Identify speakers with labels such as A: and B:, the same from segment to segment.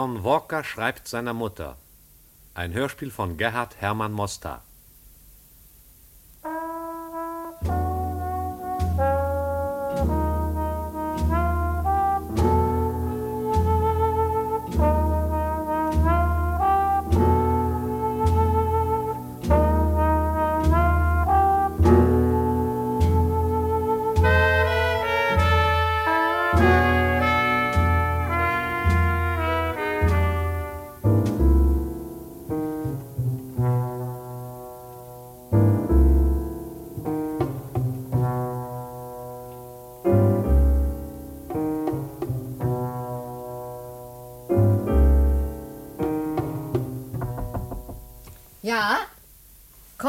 A: John Walker schreibt seiner Mutter. Ein Hörspiel von Gerhard Hermann Mostar.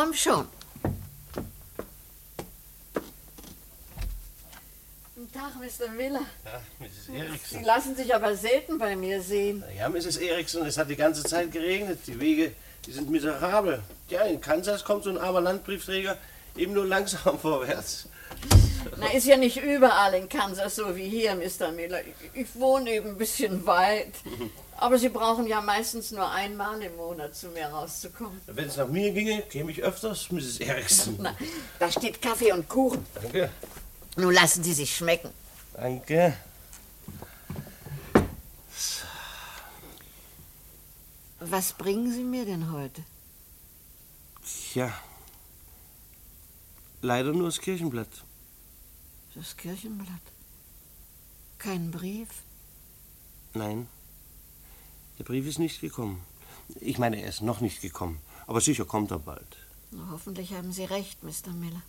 B: Komm schon. Guten Tag, Mr. Miller.
C: Ja, Mrs.
B: Sie
C: Eriksson.
B: lassen sich aber selten bei mir sehen.
C: Ja, Mrs. Eriksson, es hat die ganze Zeit geregnet. Die Wege, die sind miserabel. Ja, in Kansas kommt so ein armer Landbriefträger eben nur langsam vorwärts.
B: Na, ist ja nicht überall in Kansas so wie hier, Mr. Miller. Ich, ich wohne eben ein bisschen weit. Aber Sie brauchen ja meistens nur einmal im Monat zu mir rauszukommen.
C: Wenn es nach mir ginge, käme ich öfters, Mrs. Eriksson.
B: Na, da steht Kaffee und Kuchen.
C: Danke.
B: Nun lassen Sie sich schmecken.
C: Danke.
B: Was bringen Sie mir denn heute?
C: Tja. Leider nur das Kirchenblatt.
B: Das Kirchenblatt. Kein Brief?
C: Nein. Der Brief ist nicht gekommen. Ich meine, er ist noch nicht gekommen. Aber sicher kommt er bald.
B: Hoffentlich haben Sie recht, Mr. Miller.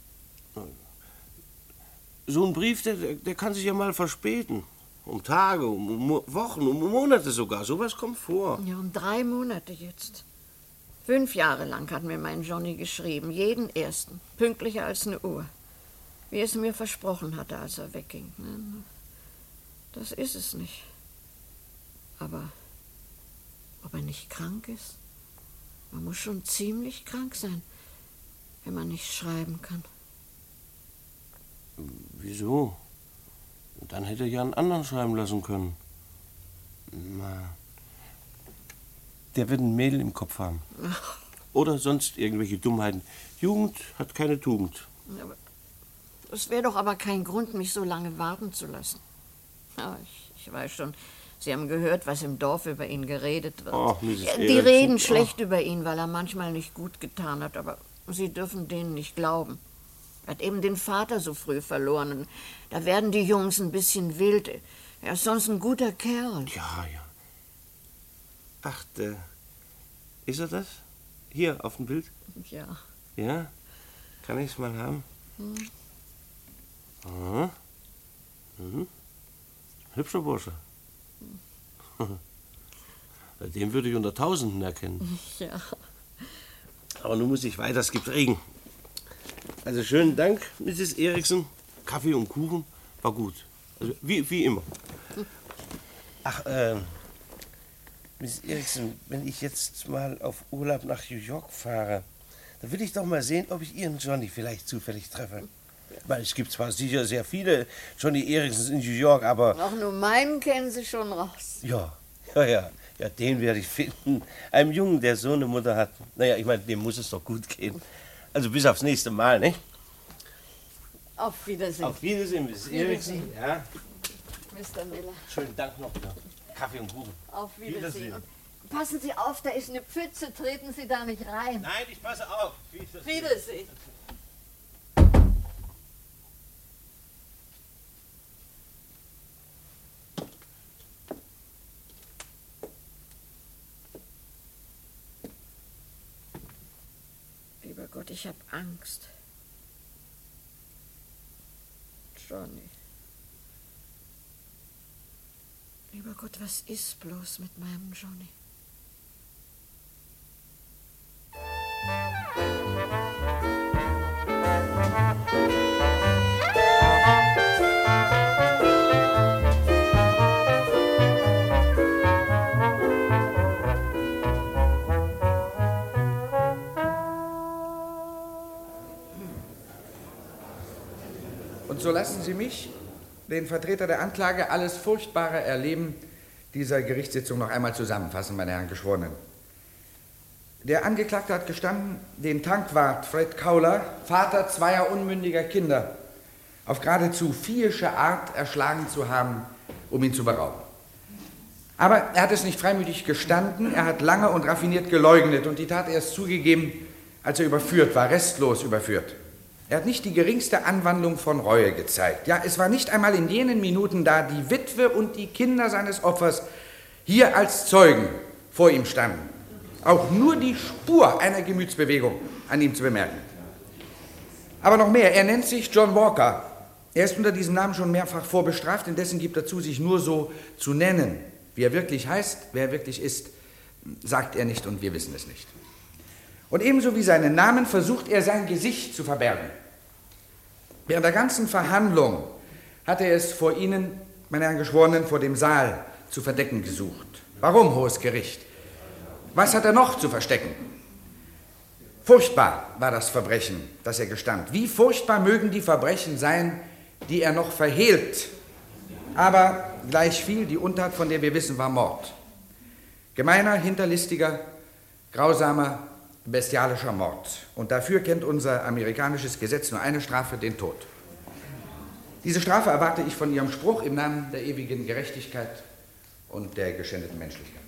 C: So ein Brief, der, der- kann sich ja mal verspäten. Um Tage, um Wochen, um Monate sogar. Sowas kommt vor.
B: Ja, um drei Monate jetzt. Fünf Jahre lang hat mir mein Johnny geschrieben, jeden ersten, pünktlicher als eine Uhr. Wie es mir versprochen hatte, als er wegging. Ne? Das ist es nicht. Aber ob er nicht krank ist? Man muss schon ziemlich krank sein, wenn man nicht schreiben kann.
C: Wieso? Dann hätte er ja einen anderen schreiben lassen können. Na. Der wird ein Mädel im Kopf haben. Oder sonst irgendwelche Dummheiten. Jugend hat keine Tugend.
B: Aber das wäre doch aber kein Grund, mich so lange warten zu lassen. Ja, ich, ich weiß schon, Sie haben gehört, was im Dorf über ihn geredet wird.
C: Ach, Mrs.
B: Ja, Die
C: Eriksson,
B: reden
C: ach.
B: schlecht über ihn, weil er manchmal nicht gut getan hat, aber Sie dürfen denen nicht glauben. Er hat eben den Vater so früh verloren. Und da werden die Jungs ein bisschen wild. Er ist sonst ein guter Kerl.
C: Ja, ja. Ach, der. Ist er das? Hier auf dem Bild?
B: Ja.
C: Ja? Kann ich es mal haben?
B: Hm.
C: Aha. Mhm. Hübscher Bursche. Den würde ich unter Tausenden erkennen.
B: Ja.
C: Aber nun muss ich weiter, es gibt Regen. Also schönen Dank, Mrs. Eriksson. Kaffee und Kuchen war gut. Also wie, wie immer. Ach, ähm, Mrs. Eriksson, wenn ich jetzt mal auf Urlaub nach New York fahre, dann will ich doch mal sehen, ob ich Ihren Johnny vielleicht zufällig treffe. Weil es gibt zwar sicher sehr viele Johnny Eriksons in New York, aber
B: Auch nur meinen kennen Sie schon raus.
C: ja, ja, ja, ja, den werde ich finden. Einem Jungen, der so eine Mutter hat. Naja, ich meine, dem muss es doch gut gehen. Also bis aufs nächste Mal, ne?
B: Auf Wiedersehen.
C: Auf Wiedersehen, Mrs. Eriksson. Ja,
B: Mr. Miller.
C: schönen Dank noch. Ja. Kaffee und Kuchen.
B: Auf Wiedersehen.
C: Wiedersehen.
B: Passen Sie auf, da ist eine Pfütze, treten Sie da nicht rein.
C: Nein, ich passe auf.
B: Wiedersehen. Lieber Gott, ich habe Angst. Johnny. Lieber Gott, was ist bloß mit meinem Johnny?
D: So lassen Sie mich, den Vertreter der Anklage, alles Furchtbare erleben, dieser Gerichtssitzung noch einmal zusammenfassen, meine Herren Geschworenen. Der Angeklagte hat gestanden, den Tankwart Fred Kauler, Vater zweier unmündiger Kinder, auf geradezu viehische Art erschlagen zu haben, um ihn zu berauben. Aber er hat es nicht freimütig gestanden, er hat lange und raffiniert geleugnet und die Tat erst zugegeben, als er überführt war, restlos überführt. Er hat nicht die geringste Anwandlung von Reue gezeigt. Ja, es war nicht einmal in jenen Minuten, da die Witwe und die Kinder seines Opfers hier als Zeugen vor ihm standen, auch nur die Spur einer Gemütsbewegung an ihm zu bemerken. Aber noch mehr, er nennt sich John Walker. Er ist unter diesem Namen schon mehrfach vorbestraft, indessen gibt er zu, sich nur so zu nennen. Wie er wirklich heißt, wer er wirklich ist, sagt er nicht und wir wissen es nicht. Und ebenso wie seinen Namen versucht er sein Gesicht zu verbergen. Während der ganzen Verhandlung hat er es vor Ihnen, meine Herren Geschworenen, vor dem Saal zu verdecken gesucht. Warum, hohes Gericht? Was hat er noch zu verstecken? Furchtbar war das Verbrechen, das er gestand. Wie furchtbar mögen die Verbrechen sein, die er noch verhehlt. Aber gleich viel die Untat, von der wir wissen, war Mord. Gemeiner, hinterlistiger, grausamer, bestialischer Mord. Und dafür kennt unser amerikanisches Gesetz nur eine Strafe, den Tod. Diese Strafe erwarte ich von Ihrem Spruch im Namen der ewigen Gerechtigkeit und der geschändeten Menschlichkeit.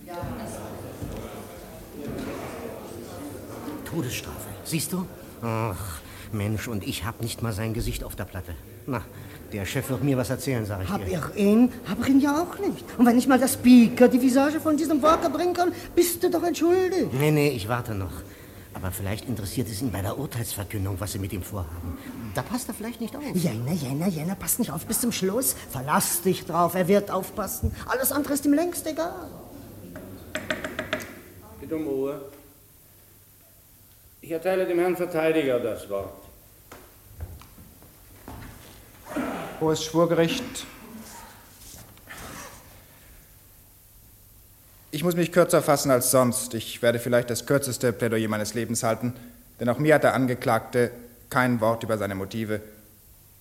E: Todesstrafe, siehst du? Ach, Mensch, und ich hab nicht mal sein Gesicht auf der Platte. Na, der Chef wird mir was erzählen, sag ich
F: Hab
E: dir.
F: ich ihn, hab ich ihn ja auch nicht. Und wenn ich mal der Speaker die Visage von diesem Walker bringen kann, bist du doch entschuldigt.
E: Nee, nee, ich warte noch. Aber vielleicht interessiert es ihn bei der Urteilsverkündung, was sie mit ihm vorhaben. Da passt er vielleicht nicht auf.
F: Jena, Jena, Jena, passt nicht auf bis zum Schluss. Verlass dich drauf, er wird aufpassen. Alles andere ist ihm längst egal.
G: Bitte um Ruhe. Ich erteile dem Herrn Verteidiger das Wort.
H: Hohes Schwurgericht. Muss mich kürzer fassen als sonst. Ich werde vielleicht das kürzeste Plädoyer meines Lebens halten, denn auch mir hat der Angeklagte kein Wort über seine Motive,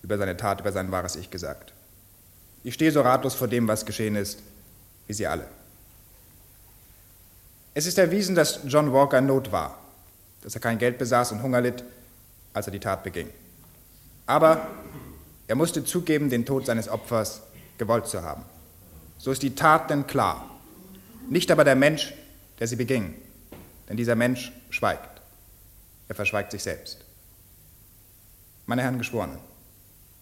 H: über seine Tat, über sein wahres Ich gesagt. Ich stehe so ratlos vor dem, was geschehen ist, wie Sie alle. Es ist erwiesen, dass John Walker in Not war, dass er kein Geld besaß und Hunger litt, als er die Tat beging. Aber er musste zugeben, den Tod seines Opfers gewollt zu haben. So ist die Tat denn klar. Nicht aber der Mensch, der sie beging. Denn dieser Mensch schweigt. Er verschweigt sich selbst. Meine Herren Geschworenen,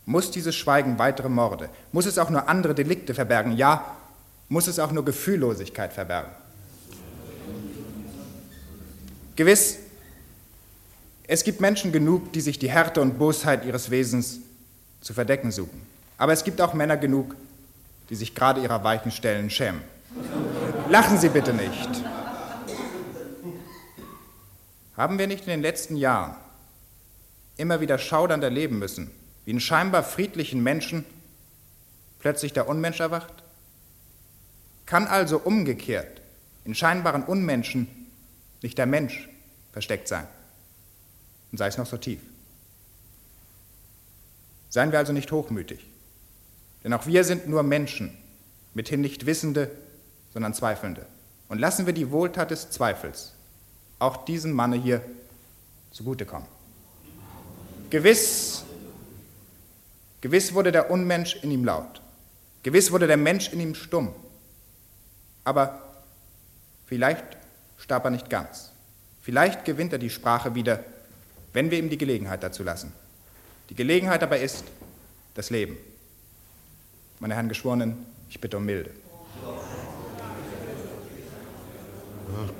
H: muss dieses Schweigen weitere Morde, muss es auch nur andere Delikte verbergen, ja, muss es auch nur Gefühllosigkeit verbergen. Gewiss, es gibt Menschen genug, die sich die Härte und Bosheit ihres Wesens zu verdecken suchen. Aber es gibt auch Männer genug, die sich gerade ihrer weichen Stellen schämen. Lachen Sie bitte nicht. Haben wir nicht in den letzten Jahren immer wieder schaudernd erleben müssen, wie in scheinbar friedlichen Menschen plötzlich der Unmensch erwacht? Kann also umgekehrt in scheinbaren Unmenschen nicht der Mensch versteckt sein? Und sei es noch so tief. Seien wir also nicht hochmütig, denn auch wir sind nur Menschen, mithin nicht Wissende, sondern Zweifelnde. Und lassen wir die Wohltat des Zweifels auch diesem Manne hier zugutekommen. Gewiss, gewiss wurde der Unmensch in ihm laut, gewiss wurde der Mensch in ihm stumm, aber vielleicht starb er nicht ganz. Vielleicht gewinnt er die Sprache wieder, wenn wir ihm die Gelegenheit dazu lassen. Die Gelegenheit aber ist das Leben. Meine Herren Geschworenen, ich bitte um Milde.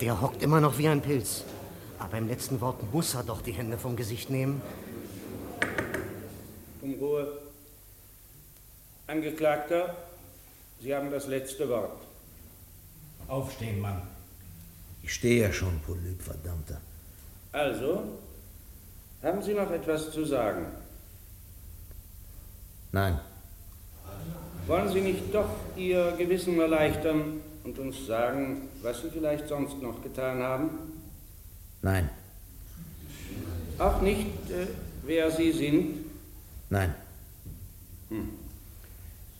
E: Der hockt immer noch wie ein Pilz. Aber im letzten Wort muss er doch die Hände vom Gesicht nehmen.
G: Um Ruhe. Angeklagter, Sie haben das letzte Wort.
I: Aufstehen, Mann.
J: Ich stehe ja schon, Polyp, verdammter.
G: Also, haben Sie noch etwas zu sagen?
J: Nein.
G: Wollen Sie nicht doch Ihr Gewissen erleichtern und uns sagen, was Sie vielleicht sonst noch getan haben?
J: Nein.
G: Auch nicht, äh, wer Sie sind?
J: Nein.
G: Hm.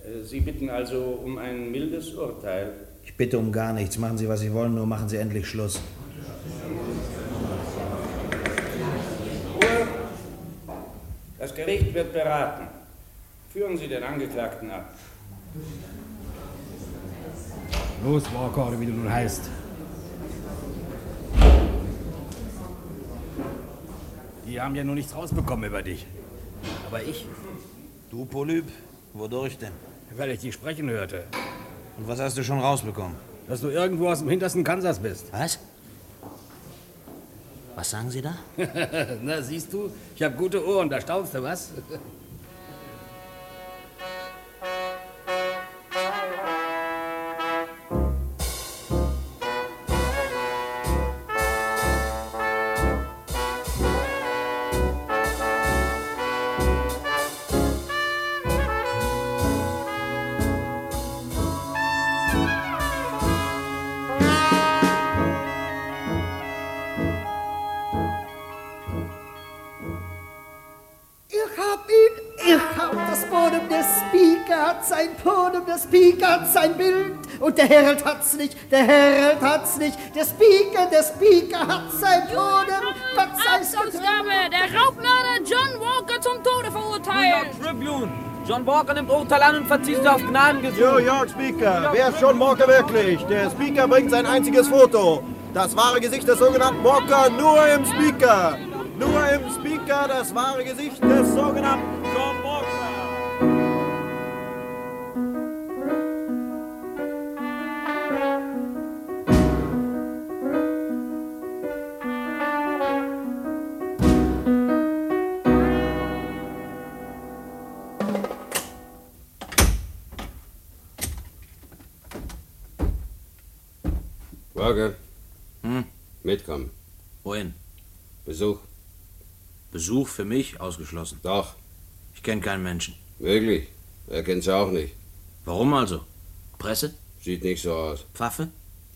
G: Äh, Sie bitten also um ein mildes Urteil.
J: Ich bitte um gar nichts. Machen Sie, was Sie wollen, nur machen Sie endlich Schluss.
G: Ruhe. Das Gericht wird beraten. Führen Sie den Angeklagten ab.
I: Los, Walker, wie du nun heißt. Die haben ja nur nichts rausbekommen über dich. Aber ich,
J: Du, Polyp, wodurch denn?
I: weil ich dich sprechen hörte,
J: Und was hast du schon rausbekommen?
I: dass du irgendwo aus dem hintersten Kansas bist.
J: Was? Was sagen Sie da?
I: Na, siehst du, ich habe gute Ohren, da staunst du was?
F: Speaker hat sein Podium, der Speaker hat sein Bild und der Herald hat's nicht, der Herald hat's nicht, der Speaker, der Speaker hat sein Podium, Gott sei's!
K: Der Raubmörder John Walker zum Tode verurteilt!
L: Tribune. John Walker nimmt Urteil an und verzieht auf Gnadengesuch.
M: New York Speaker, wer ist John Walker wirklich? Der Speaker bringt sein einziges Foto. Das wahre Gesicht des sogenannten Walker nur im Speaker. Nur im Speaker das wahre Gesicht des sogenannten
N: mitkommen.
J: Wohin?
N: Besuch.
J: Besuch für mich ausgeschlossen.
N: Doch.
J: Ich kenne keinen Menschen.
N: Wirklich? Er kennt sie auch nicht.
J: Warum also? Presse?
N: Sieht nicht so aus.
J: Pfaffe?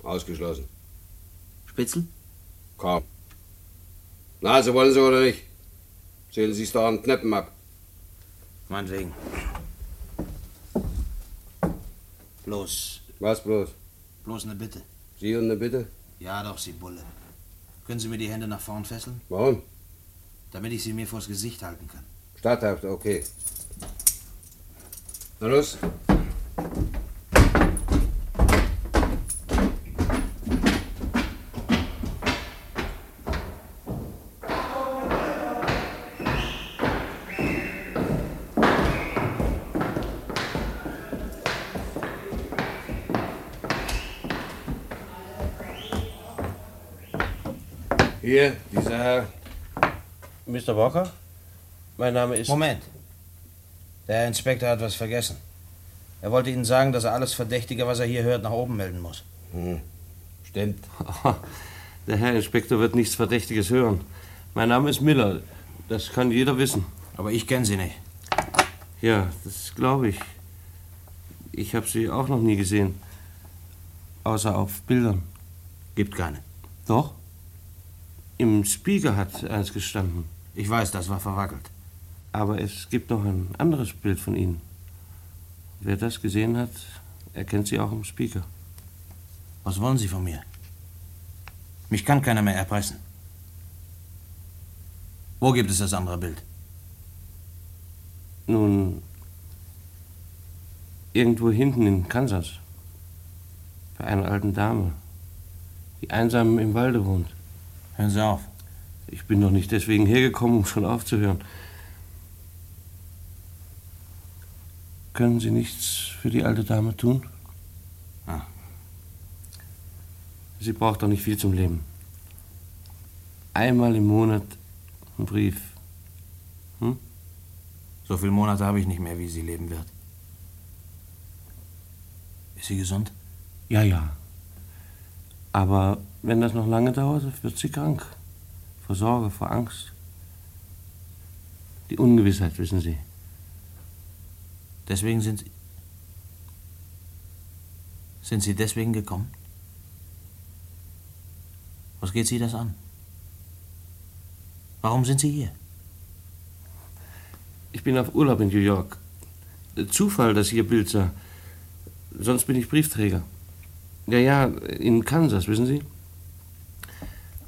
N: Ausgeschlossen.
J: Spitzel?
N: Kaum. Na, also wollen Sie oder nicht? Zählen Sie es doch an Kneppen ab.
J: Meinetwegen. Bloß.
N: Was bloß?
J: Bloß eine Bitte.
N: Sie und eine Bitte?
J: Ja, doch, Sie Bulle. Können Sie mir die Hände nach vorn fesseln?
N: Warum?
J: Damit ich sie mir vors Gesicht halten kann.
N: Statthaft, okay. Na los. Hier, dieser Herr.
C: Mr. Walker? Mein Name ist.
J: Moment. Der Herr Inspektor hat was vergessen. Er wollte Ihnen sagen, dass er alles Verdächtige, was er hier hört, nach oben melden muss.
C: Hm. Stimmt. Der Herr Inspektor wird nichts Verdächtiges hören. Mein Name ist Miller. Das kann jeder wissen.
J: Aber ich kenne Sie nicht.
C: Ja, das glaube ich. Ich habe sie auch noch nie gesehen. Außer auf Bildern.
J: Gibt keine.
C: Doch? Im Spiegel hat eins gestanden.
J: Ich weiß, das war verwackelt.
C: Aber es gibt noch ein anderes Bild von Ihnen. Wer das gesehen hat, erkennt Sie auch im Spiegel.
J: Was wollen Sie von mir? Mich kann keiner mehr erpressen. Wo gibt es das andere Bild?
C: Nun, irgendwo hinten in Kansas. Bei einer alten Dame, die einsam im Walde wohnt.
J: Hören Sie auf.
C: Ich bin doch nicht deswegen hergekommen, um schon aufzuhören. Können Sie nichts für die alte Dame tun?
J: Ah.
C: Sie braucht doch nicht viel zum Leben. Einmal im Monat ein Brief. Hm?
J: So viele Monate habe ich nicht mehr, wie sie leben wird. Ist sie gesund?
C: Ja, ja. Aber wenn das noch lange dauert, wird sie krank. Vor Sorge, vor Angst. Die Ungewissheit, wissen Sie.
J: Deswegen sind Sie. Sind Sie deswegen gekommen? Was geht Sie das an? Warum sind Sie hier?
C: Ich bin auf Urlaub in New York. Zufall, dass ich Ihr Bild sah. Sonst bin ich Briefträger. Ja, ja, in Kansas, wissen Sie?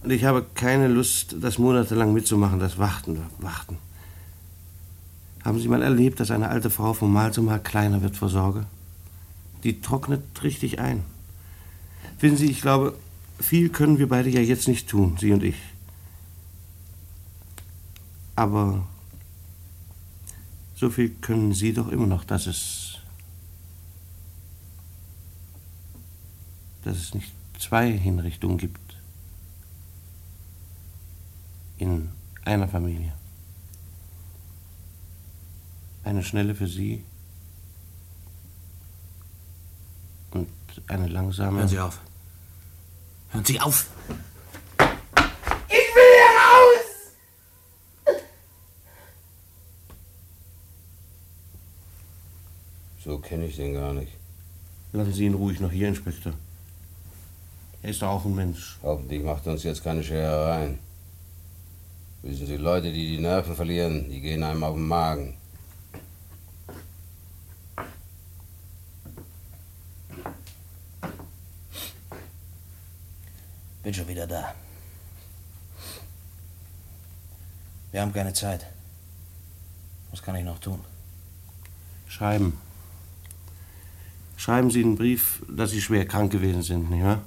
C: Und ich habe keine Lust, das monatelang mitzumachen, das Warten, Warten. Haben Sie mal erlebt, dass eine alte Frau von Mal zu Mal kleiner wird vor Sorge? Die trocknet richtig ein. Wissen Sie, ich glaube, viel können wir beide ja jetzt nicht tun, Sie und ich. Aber so viel können Sie doch immer noch, dass es. dass es nicht zwei Hinrichtungen gibt. In einer Familie. Eine schnelle für Sie und eine langsame.
J: Hören Sie auf. Hören Sie auf!
O: Ich will hier raus!
N: So kenne ich den gar nicht.
C: Lassen Sie ihn ruhig noch hier, Inspektor. Er ist doch auch ein Mensch.
N: Hoffentlich macht er uns jetzt keine Scherereien. Wissen Sie, Leute, die die Nerven verlieren, die gehen einem auf den Magen.
J: Bin schon wieder da. Wir haben keine Zeit. Was kann ich noch tun?
C: Schreiben. Schreiben Sie einen Brief, dass Sie schwer krank gewesen sind, nicht wahr?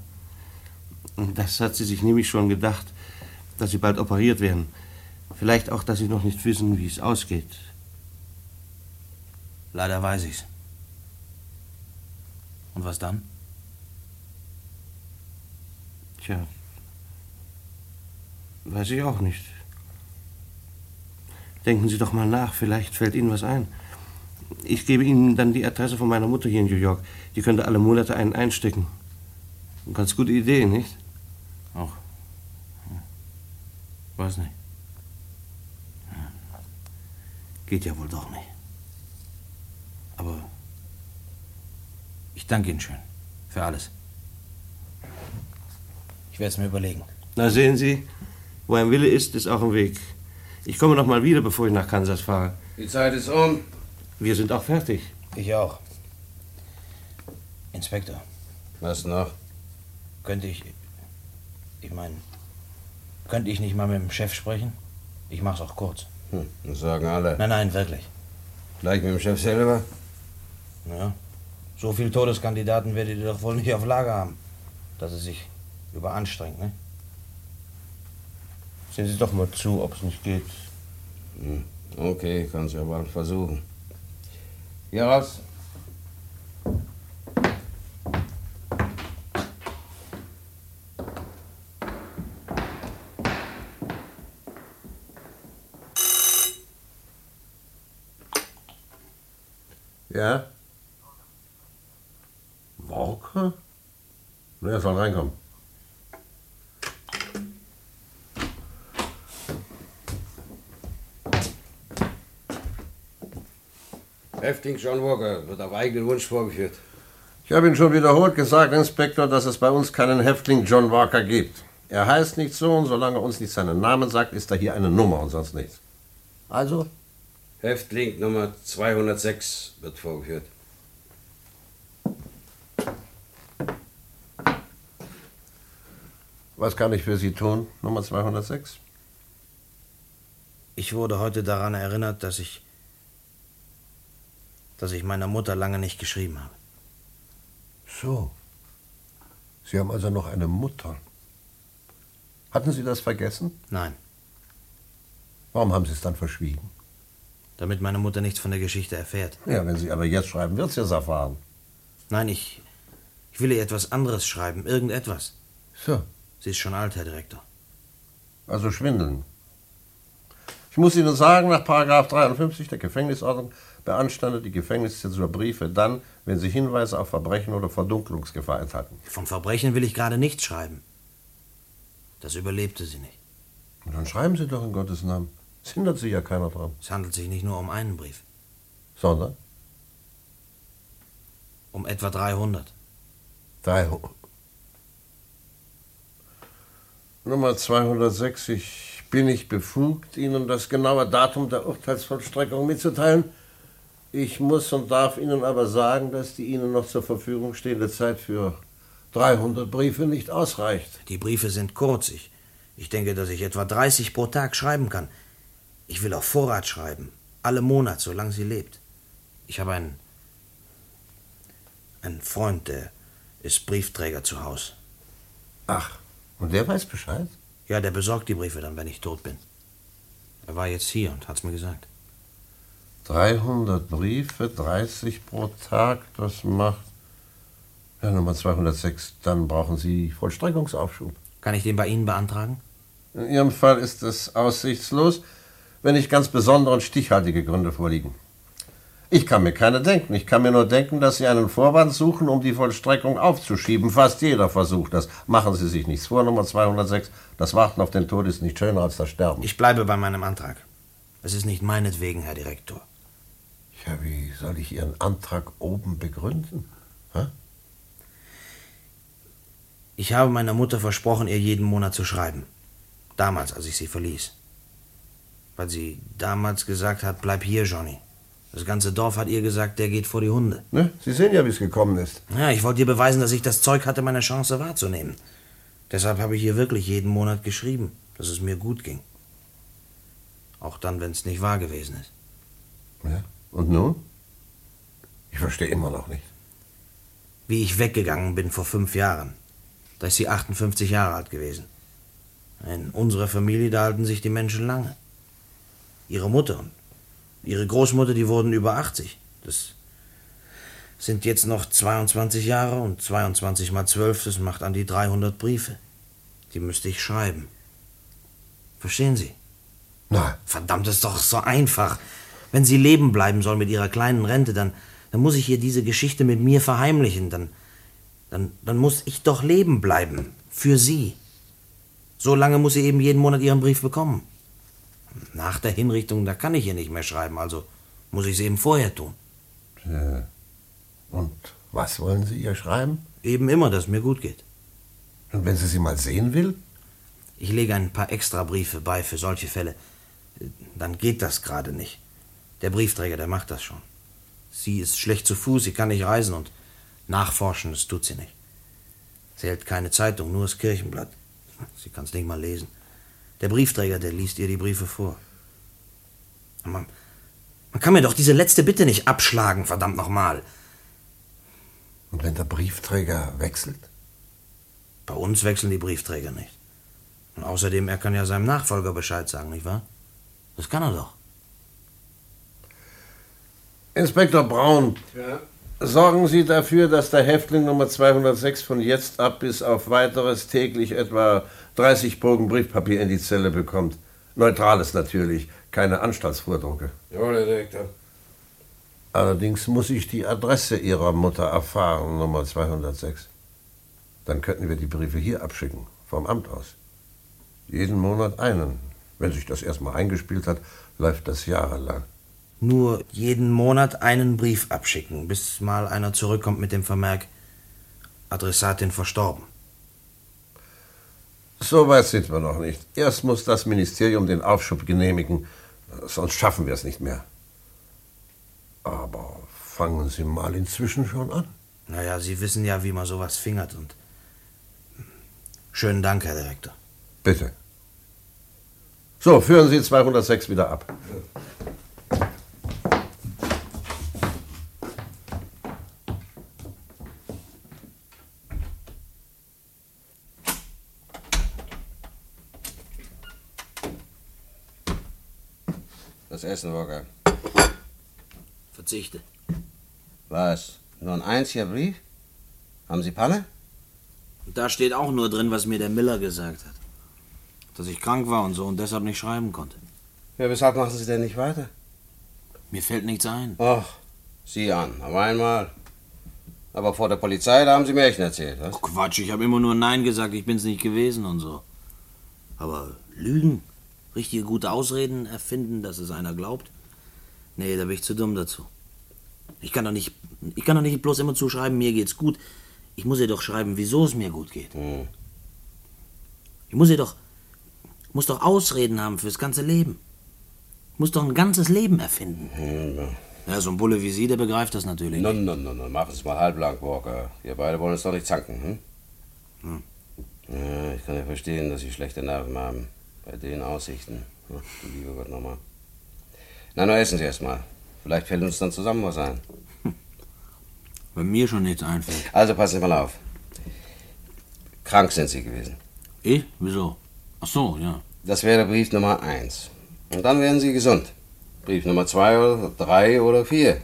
C: Und das hat sie sich nämlich schon gedacht, dass Sie bald operiert werden. Vielleicht auch, dass Sie noch nicht wissen, wie es ausgeht.
J: Leider weiß ich's. Und was dann?
C: Tja, weiß ich auch nicht. Denken Sie doch mal nach, vielleicht fällt Ihnen was ein. Ich gebe Ihnen dann die Adresse von meiner Mutter hier in New York. Die könnte alle Monate einen einstecken. Ganz gute Idee, nicht?
J: Auch. Weiß nicht. Geht ja wohl doch nicht. Aber ich danke Ihnen schön für alles. Ich werde es mir überlegen.
C: Na sehen Sie, wo ein Wille ist, ist auch ein Weg. Ich komme noch mal wieder, bevor ich nach Kansas fahre.
N: Die Zeit ist um.
C: Wir sind auch fertig.
J: Ich auch. Inspektor.
N: Was noch?
J: Könnte ich. Ich meine. Könnte ich nicht mal mit dem Chef sprechen? Ich mach's auch kurz.
N: Hm, das sagen alle.
J: Nein, nein, wirklich.
N: Gleich mit dem Chef selber?
J: Ja. So viele Todeskandidaten werdet ihr doch wohl nicht auf Lager haben, dass es sich überanstrengt, ne?
C: Sehen Sie doch mal zu, ob es nicht geht.
N: Hm, Okay, kannst ja bald versuchen. Hier raus.
P: Ja? Walker? Na, er soll reinkommen.
N: Häftling John Walker wird auf eigenen Wunsch vorgeführt.
P: Ich habe Ihnen schon wiederholt gesagt, Inspektor, dass es bei uns keinen Häftling John Walker gibt. Er heißt nicht so und solange er uns nicht seinen Namen sagt, ist er hier eine Nummer und sonst nichts. Also?
N: Häftling Nummer 206 wird vorgeführt.
P: Was kann ich für Sie tun, Nummer 206?
J: Ich wurde heute daran erinnert, dass ich. Dass ich meiner Mutter lange nicht geschrieben habe.
P: So. Sie haben also noch eine Mutter. Hatten Sie das vergessen?
J: Nein,
P: Warum haben Sie es dann verschwiegen?
J: damit meine Mutter nichts von der Geschichte erfährt.
P: Ja, wenn Sie aber jetzt schreiben, wird sie es erfahren.
J: Nein, ich. ich will ihr etwas anderes schreiben, irgendetwas.
P: So.
J: Sie ist schon alt, Herr Direktor.
P: Also schwindeln. Ich muss Ihnen sagen, nach Paragraph 53 der Gefängnisordnung beanstandet die Gefängniszensur Briefe dann, wenn sie Hinweise auf Verbrechen oder Verdunklungsgefahr enthalten.
J: Von Verbrechen will ich gerade nichts schreiben. Das überlebte sie nicht.
P: Und dann schreiben Sie doch in Gottes Namen. Es hindert sich ja keiner dran.
J: Es handelt sich nicht nur um einen Brief,
P: Sondern?
J: um etwa 300.
P: 300. Nummer 206. Ich bin nicht befugt, Ihnen das genaue Datum der Urteilsvollstreckung mitzuteilen. Ich muss und darf Ihnen aber sagen, dass die Ihnen noch zur Verfügung stehende Zeit für 300 Briefe nicht ausreicht.
J: Die Briefe sind kurz. Ich, ich denke, dass ich etwa 30 pro Tag schreiben kann. Ich will auf Vorrat schreiben. Alle Monate, solange sie lebt. Ich habe einen. einen Freund, der ist Briefträger zu Haus.
P: Ach, und der weiß Bescheid?
J: Ja, der besorgt die Briefe dann, wenn ich tot bin. Er war jetzt hier und hat's mir gesagt.
P: 300 Briefe, 30 pro Tag, das macht. Ja, Nummer 206, dann brauchen Sie Vollstreckungsaufschub.
J: Kann ich den bei Ihnen beantragen?
P: In Ihrem Fall ist es aussichtslos, wenn nicht ganz besondere und stichhaltige Gründe vorliegen. Ich kann mir keine denken. Ich kann mir nur denken, dass Sie einen Vorwand suchen, um die Vollstreckung aufzuschieben. Fast jeder versucht das. Machen Sie sich nichts vor, Nummer 206. Das Warten auf den Tod ist nicht schöner als das Sterben.
J: Ich bleibe bei meinem Antrag. Es ist nicht meinetwegen, Herr Direktor.
P: Ja, wie soll ich Ihren Antrag oben begründen? Hä?
J: Ich habe meiner Mutter versprochen, ihr jeden Monat zu schreiben. Damals, als ich sie verließ. Weil sie damals gesagt hat, bleib hier, Johnny. Das ganze Dorf hat ihr gesagt, der geht vor die Hunde.
P: Ne? Sie sehen ja, wie es gekommen ist.
J: Ja, ich wollte ihr beweisen, dass ich das Zeug hatte, meine Chance wahrzunehmen. Deshalb habe ich ihr wirklich jeden Monat geschrieben, dass es mir gut ging. Auch dann, wenn es nicht wahr gewesen ist.
P: Ja. Und nun? Ich verstehe immer noch nicht.
J: Wie ich weggegangen bin vor fünf Jahren. Da ist sie 58 Jahre alt gewesen. In unserer Familie, da halten sich die Menschen lange. Ihre Mutter und ihre Großmutter, die wurden über 80. Das sind jetzt noch 22 Jahre und 22 mal 12, das macht an die 300 Briefe. Die müsste ich schreiben. Verstehen Sie?
P: Nein.
J: Verdammt, ist doch so einfach. Wenn sie leben bleiben soll mit ihrer kleinen Rente, dann, dann muss ich ihr diese Geschichte mit mir verheimlichen. Dann, dann, dann muss ich doch leben bleiben. Für sie. So lange muss sie eben jeden Monat ihren Brief bekommen. Nach der Hinrichtung, da kann ich ihr nicht mehr schreiben, also muss ich es eben vorher tun.
P: Ja. Und was wollen Sie ihr schreiben?
J: Eben immer, dass es mir gut geht.
P: Und wenn sie sie mal sehen will?
J: Ich lege ein paar extra Briefe bei für solche Fälle. Dann geht das gerade nicht. Der Briefträger, der macht das schon. Sie ist schlecht zu Fuß, sie kann nicht reisen und nachforschen, das tut sie nicht. Sie hält keine Zeitung, nur das Kirchenblatt. Sie kann es nicht mal lesen. Der Briefträger, der liest ihr die Briefe vor. Man, man kann mir doch diese letzte Bitte nicht abschlagen, verdammt nochmal.
P: Und wenn der Briefträger wechselt?
J: Bei uns wechseln die Briefträger nicht. Und außerdem, er kann ja seinem Nachfolger Bescheid sagen, nicht wahr? Das kann er doch.
P: Inspektor Braun,
M: Ja.
P: sorgen Sie dafür, dass der Häftling Nummer 206 von jetzt ab bis auf weiteres täglich etwa 30 Bogen Briefpapier in die Zelle bekommt. Neutrales natürlich, keine Anstaltsvordrucke.
N: Jawohl, Herr Direktor.
P: Allerdings muss ich die Adresse Ihrer Mutter erfahren, Nummer 206. Dann könnten wir die Briefe hier abschicken, vom Amt aus. Jeden Monat einen. Wenn sich das erstmal eingespielt hat, läuft das jahrelang.
J: Nur jeden Monat einen Brief abschicken, bis mal einer zurückkommt mit dem Vermerk Adressatin verstorben.
P: So weit sind wir noch nicht. Erst muss das Ministerium den Aufschub genehmigen, sonst schaffen wir es nicht mehr. Aber fangen Sie mal inzwischen schon an.
J: Naja, Sie wissen ja, wie man sowas fingert und. Schönen Dank, Herr Direktor.
P: Bitte. So, führen Sie 206 wieder ab.
N: Essen, Walker.
J: Verzichte.
N: Was? Nur ein einziger Brief? Haben Sie Panne?
J: Und da steht auch nur drin, was mir der Miller gesagt hat. Dass ich krank war und so und deshalb nicht schreiben konnte.
N: Ja, weshalb machen Sie denn nicht weiter?
J: Mir fällt nichts ein.
N: Ach, sieh an, auf einmal. Aber vor der Polizei, da haben Sie Märchen erzählt, was?
J: Oh, Quatsch, ich habe immer nur Nein gesagt, ich bin's nicht gewesen und so. Aber Lügen, richtige gute Ausreden erfinden, dass es einer glaubt? Nee, da bin ich zu dumm dazu. Ich kann doch nicht, ich kann doch nicht bloß immer zuschreiben, mir geht's gut. Ich muss ihr doch schreiben, wieso es mir gut geht.
N: Hm.
J: Ich muss ihr doch, muss doch Ausreden haben fürs ganze Leben. Ich muss doch ein ganzes Leben erfinden.
N: Hm, ja.
J: So ein Bulle wie Sie, der begreift das natürlich.
N: Nun, nun, nun, nun, machen Sie mal halblang, Walker. Ihr beide wollen uns doch nicht zanken, hm?
J: Hm.
N: Ja, ich kann ja verstehen, dass Sie schlechte Nerven haben. Bei den Aussichten. Ja, du lieber Gott nochmal. Na, nur essen Sie erst mal. Vielleicht fällt uns dann zusammen was ein.
J: Wenn mir schon nichts einfällt.
N: Also passen Sie mal auf. Krank sind Sie gewesen.
J: Ich? Wieso? Ach so, ja.
N: Das wäre Brief Nummer eins. Und dann wären Sie gesund. Brief Nummer zwei oder drei oder vier.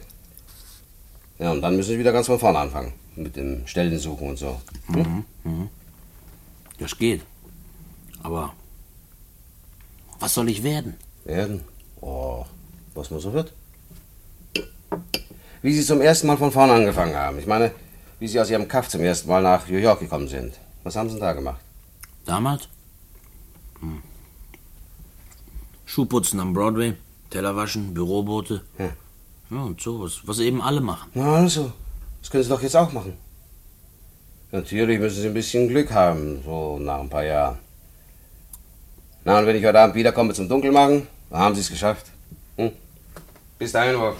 N: Ja, und dann müssen Sie wieder ganz von vorne anfangen. Mit dem Stellensuchen und so.
J: Mhm. Mhm. Das geht. Aber was soll ich werden?
N: Werden? Oh, was man so wird. Wie Sie zum ersten Mal von vorne angefangen haben. Ich meine, wie Sie aus Ihrem Kaff zum ersten Mal nach New York gekommen sind. Was haben Sie denn da gemacht?
J: Damals? Hm. Schuhputzen am Broadway, Teller waschen, Büroboote.
N: Ja.
J: Ja, und sowas, was eben alle machen.
N: Na also, das können Sie doch jetzt auch machen. Natürlich müssen Sie ein bisschen Glück haben, so nach ein paar Jahren. Na, und wenn ich heute Abend wiederkomme zum Dunkelmachen, dann haben Sie es geschafft. Hm? Bis dahin, Wolf.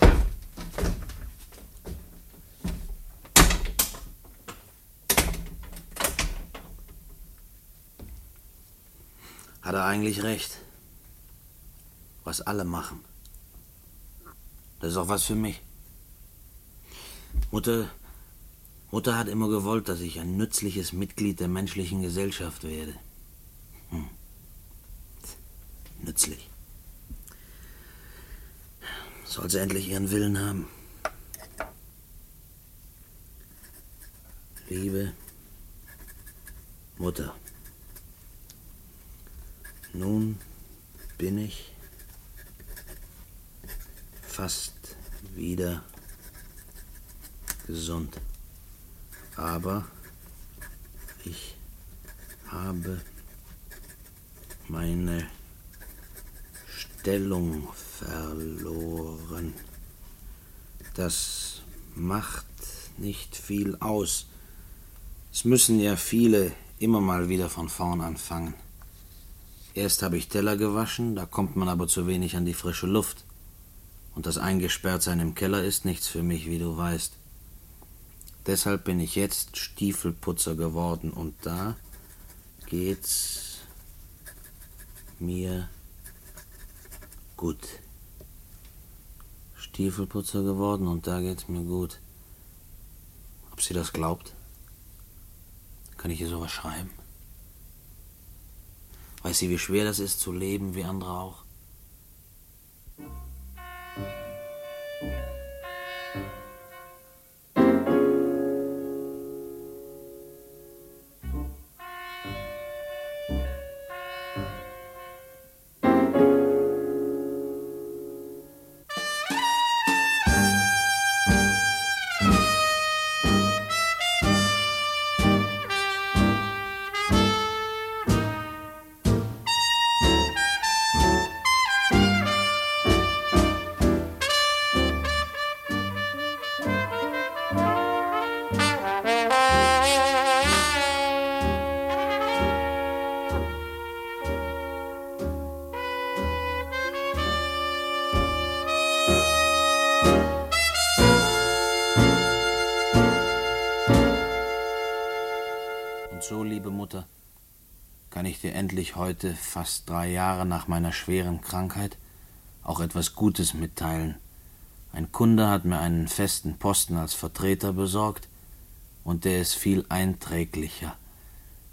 J: Hat er eigentlich recht. Was alle machen. Das ist auch was für mich. Mutter, Mutter hat immer gewollt, dass ich ein nützliches Mitglied der menschlichen Gesellschaft werde. Hm. Nützlich. Soll sie endlich ihren Willen haben. Liebe Mutter. Nun bin ich fast wieder gesund. Aber ich habe meine Stellung verloren. Das macht nicht viel aus. Es müssen ja viele immer mal wieder von vorn anfangen. Erst habe ich Teller gewaschen, da kommt man aber zu wenig an die frische Luft. Und das Eingesperrtsein im Keller ist nichts für mich, wie du weißt. Deshalb bin ich jetzt Stiefelputzer geworden und da geht's mir gut. Stiefelputzer geworden und da geht's mir gut. Ob sie das glaubt? Kann ich ihr sowas schreiben? Weiß sie, wie schwer das ist zu leben, wie andere auch? Ich heute, fast drei Jahre nach meiner schweren Krankheit, auch etwas Gutes mitteilen. Ein Kunde hat mir einen festen Posten als Vertreter besorgt, und der ist viel einträglicher.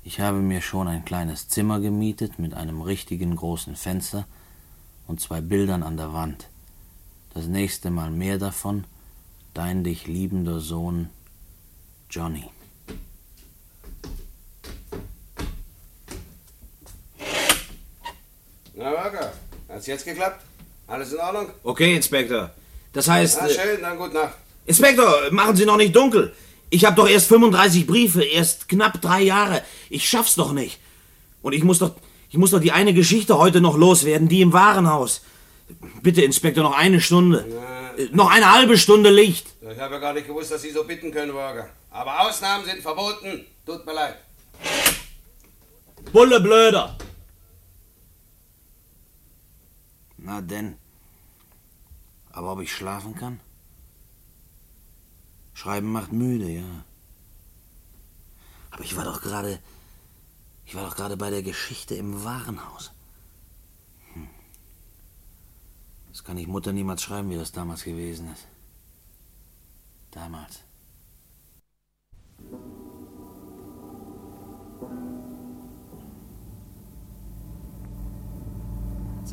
J: Ich habe mir schon ein kleines Zimmer gemietet mit einem richtigen großen Fenster und zwei Bildern an der Wand. Das nächste Mal mehr davon, dein dich liebender Sohn Johnny.
N: Na, Worker, hat's jetzt geklappt? Alles in Ordnung?
L: Okay, Inspektor. Das heißt.
N: Na
L: äh,
N: schön, dann gut Nacht.
L: Inspektor, machen Sie noch nicht dunkel. Ich habe doch erst 35 Briefe, erst knapp drei Jahre. Ich schaff's doch nicht. Und ich muss doch, ich muss doch die eine Geschichte heute noch loswerden, die im Warenhaus. Bitte, Inspektor, noch eine Stunde. Äh, Noch eine halbe Stunde Licht.
N: Ich habe ja gar nicht gewusst, dass Sie so bitten können, Worker. Aber Ausnahmen sind verboten. Tut mir leid.
L: Bulle blöder.
J: Na denn. Aber ob ich schlafen kann? Schreiben macht müde, ja. Aber ich war doch gerade. Ich war doch gerade bei der Geschichte im Warenhaus. Hm. Das kann ich Mutter niemals schreiben, wie das damals gewesen ist. Damals.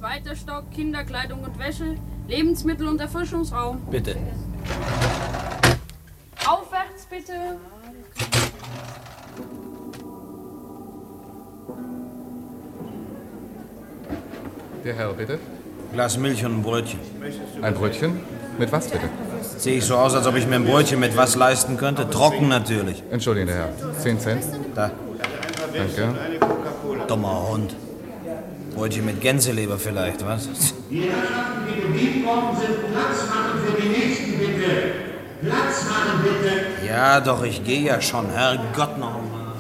K: Zweiter Stock, Kinderkleidung und Wäsche, Lebensmittel- und Erfrischungsraum.
J: Bitte.
K: Aufwärts bitte.
Q: Der Herr, bitte.
J: Glas Milch und ein Brötchen.
Q: Ein Brötchen? Mit was bitte?
J: Sehe ich so aus, als ob ich mir ein Brötchen mit was leisten könnte? Trocken natürlich.
Q: Entschuldigen, der Herr. Zehn Cent?
J: Da.
Q: Danke.
J: Dummer Hund. Brötchen mit Gänseleber vielleicht, was?
R: Die Herrschaften, die gebeten worden sind, Platz machen für die Nächsten, bitte. Platz machen, bitte.
J: Ja, doch, ich gehe ja schon. Herrgott noch mal.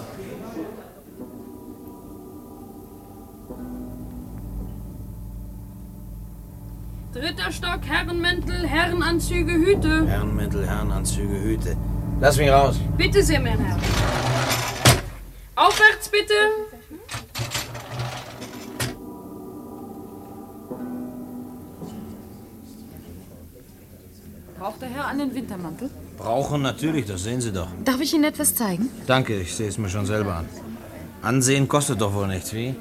K: Dritter Stock, Herrenmäntel, Herrenanzüge, Hüte.
J: Herrenmäntel, Herrenanzüge, Hüte. Lass mich raus.
K: Bitte sehr, mein Herr. Aufwärts bitte.
S: Der Herr einen Wintermantel?
J: Brauchen natürlich, das sehen Sie doch.
S: Darf ich Ihnen etwas zeigen?
J: Danke, ich sehe es mir schon selber an. Ansehen kostet doch wohl nichts, wie?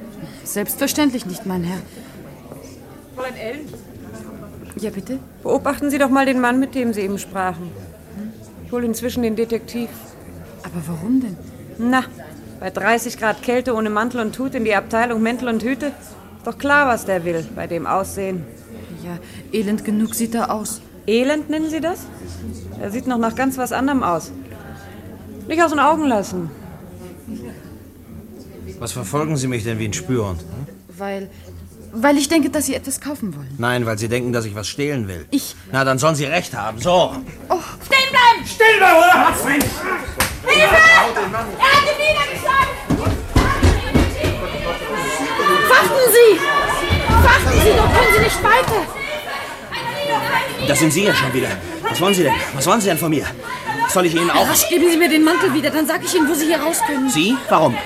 S: Selbstverständlich nicht, mein Herr.
T: Fräulein Ellen,
S: Ja, bitte?
T: beobachten Sie doch mal den Mann, mit dem Sie eben sprachen. Ich hole inzwischen den Detektiv.
S: Aber warum denn?
T: Na, bei 30 Grad Kälte ohne Mantel und Hut in die Abteilung Mäntel und Hüte. Doch klar, was der will, bei dem Aussehen.
S: Ja, elend genug sieht er aus.
T: Elend nennen Sie das? Er sieht noch nach ganz was anderem aus. Nicht aus den Augen lassen.
J: Was verfolgen Sie mich denn wie ein Spürhund? hm?
S: Weil. Weil ich denke, dass Sie etwas kaufen wollen.
J: Nein, weil Sie denken, dass ich was stehlen will.
S: Ich.
J: Na, dann sollen Sie recht haben. So.
K: Stehen bleiben!
J: Still da, oder? Hat's Mensch!
K: Hilfe! Er hat ihn niedergeschlagen!
S: Warten Sie! Warten Sie, doch können Sie nicht weiter!
J: Das sind Sie ja schon wieder. Was wollen Sie denn? Was wollen Sie denn von mir? Soll ich Ihnen auch...
S: Rasch, geben Sie mir den Mantel wieder, dann sag ich Ihnen, wo Sie hier raus können.
J: Sie? Warum?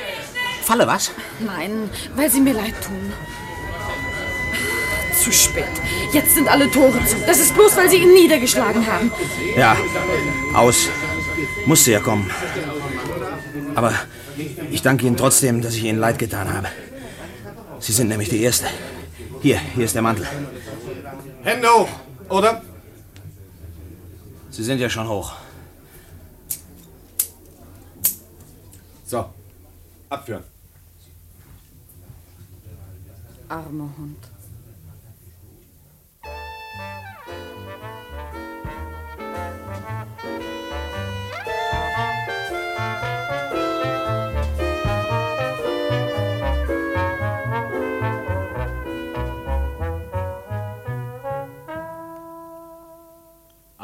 J: Falle was?
S: Nein, weil Sie mir leid tun. Zu spät. Jetzt sind alle Tore zu. Das ist bloß, weil Sie ihn niedergeschlagen haben.
J: Ja, aus. Musste ja kommen. Aber ich danke Ihnen trotzdem, dass ich Ihnen leid getan habe. Sie sind nämlich die Erste. Hier, hier ist der Mantel.
M: Hände hoch, oder?
J: Sie sind ja schon hoch.
M: So, abführen.
S: Armer Hund.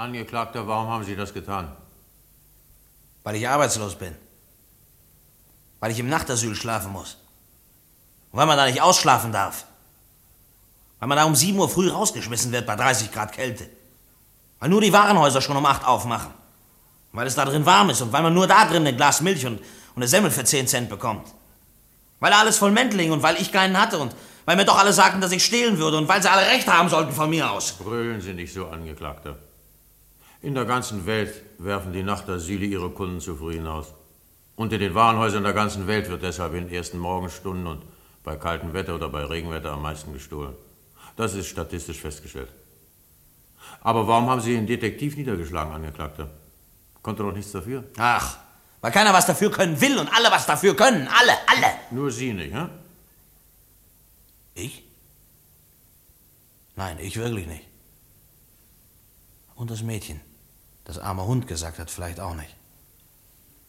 A: Angeklagter, warum haben Sie das getan?
J: Weil ich arbeitslos bin. Weil ich im Nachtasyl schlafen muss. Und weil man da nicht ausschlafen darf. Weil man da um 7 Uhr früh rausgeschmissen wird bei 30 Grad Kälte. Weil nur die Warenhäuser schon um 8 aufmachen. Weil es da drin warm ist und weil man nur da drin ein Glas Milch und, und eine Semmel für 10 Cent bekommt. Weil alles voll Mänteling und weil ich keinen hatte und weil mir doch alle sagten, dass ich stehlen würde und weil sie alle recht haben sollten von mir aus.
A: Brüllen Sie nicht so, Angeklagter. In der ganzen Welt werfen die Nachtasyle ihre Kunden zu früh hinaus. Und in den Warenhäusern der ganzen Welt wird deshalb in den ersten Morgenstunden und bei kaltem Wetter oder bei Regenwetter am meisten gestohlen. Das ist statistisch festgestellt. Aber warum haben Sie den Detektiv niedergeschlagen, Angeklagter? Konnte doch nichts dafür.
J: Ach, weil keiner was dafür können will und alle was dafür können. Alle, alle.
A: Nur Sie nicht, hä?
J: Ich? Nein, ich wirklich nicht. Und das Mädchen. Das arme Hund gesagt hat, vielleicht auch nicht.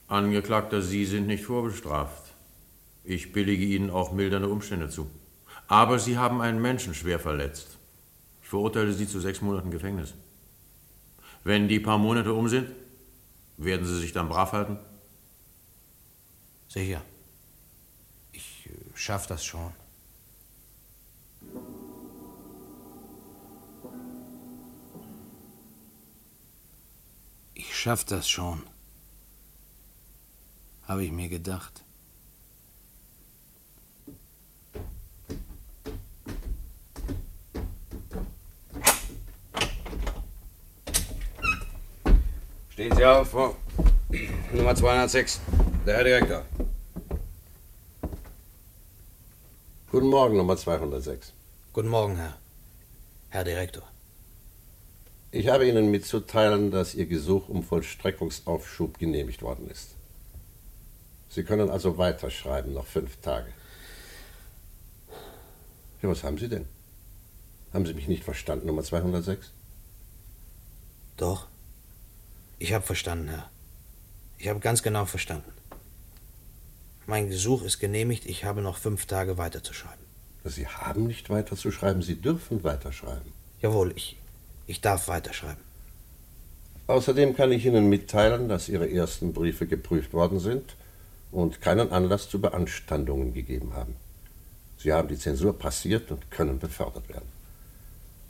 A: Angeklagter, Sie sind nicht vorbestraft. Ich billige Ihnen auch mildernde Umstände zu. Aber Sie haben einen Menschen schwer verletzt. Ich verurteile Sie zu sechs Monaten Gefängnis. Wenn die paar Monate um sind, werden Sie sich dann brav halten?
J: Sicher. Ich äh, schaff das schon. Ich schaff das schon. Habe ich mir gedacht.
N: Stehen Sie auf, Frau Nummer 206. Der Herr Direktor.
P: Guten Morgen, Nummer 206.
J: Guten Morgen, Herr. Herr Direktor.
P: Ich habe Ihnen mitzuteilen, dass Ihr Gesuch um Vollstreckungsaufschub genehmigt worden ist. Sie können also weiterschreiben, noch fünf Tage. Ja, was haben Sie denn? Haben Sie mich nicht verstanden, Nummer 206?
J: Doch. Ich habe verstanden, Herr. Ich habe ganz genau verstanden. Mein Gesuch ist genehmigt, ich habe noch fünf Tage weiterzuschreiben.
P: Sie haben nicht weiterzuschreiben, Sie dürfen weiterschreiben.
J: Jawohl, ich, ich darf weiterschreiben.
P: Außerdem kann ich Ihnen mitteilen, dass Ihre ersten Briefe geprüft worden sind und keinen Anlass zu Beanstandungen gegeben haben. Sie haben die Zensur passiert und können befördert werden.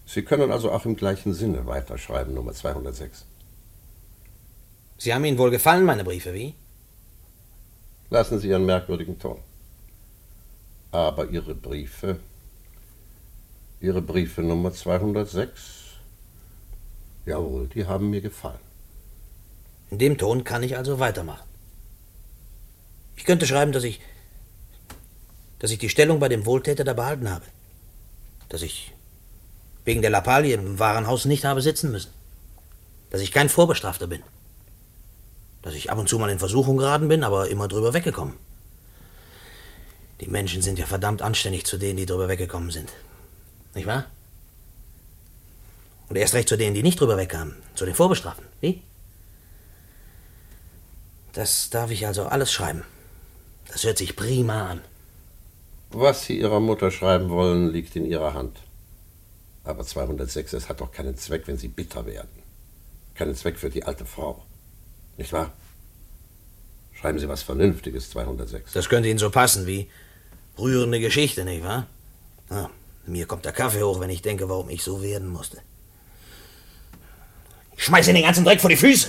P: Sie können also auch im gleichen Sinne weiterschreiben, Nummer 206.
J: Sie haben Ihnen wohl gefallen, meine Briefe, wie?
P: Lassen Sie Ihren merkwürdigen Ton. Aber Ihre Briefe, Ihre Briefe Nummer 206, jawohl, die haben mir gefallen.
J: In dem Ton kann ich also weitermachen. Ich könnte schreiben, dass ich, dass ich die Stellung bei dem Wohltäter da behalten habe. Dass ich wegen der Lappalie im Warenhaus nicht habe sitzen müssen. Dass ich kein Vorbestrafter bin. Dass ich ab und zu mal in Versuchung geraten bin, aber immer drüber weggekommen. Die Menschen sind ja verdammt anständig zu denen, die drüber weggekommen sind. Nicht wahr? Und erst recht zu denen, die nicht drüber wegkamen. Zu den Vorbestraften. Wie? Das darf ich also alles schreiben. Das hört sich prima an.
P: Was Sie Ihrer Mutter schreiben wollen, liegt in Ihrer Hand. Aber 206, es hat doch keinen Zweck, wenn Sie bitter werden. Keinen Zweck für die alte Frau. Nicht wahr? Schreiben Sie was Vernünftiges, 206.
J: Das könnte Ihnen so passen wie rührende Geschichte, nicht wahr? Ah, mir kommt der Kaffee hoch, wenn ich denke, warum ich so werden musste. Schmeiß Ihnen den ganzen Dreck vor die Füße.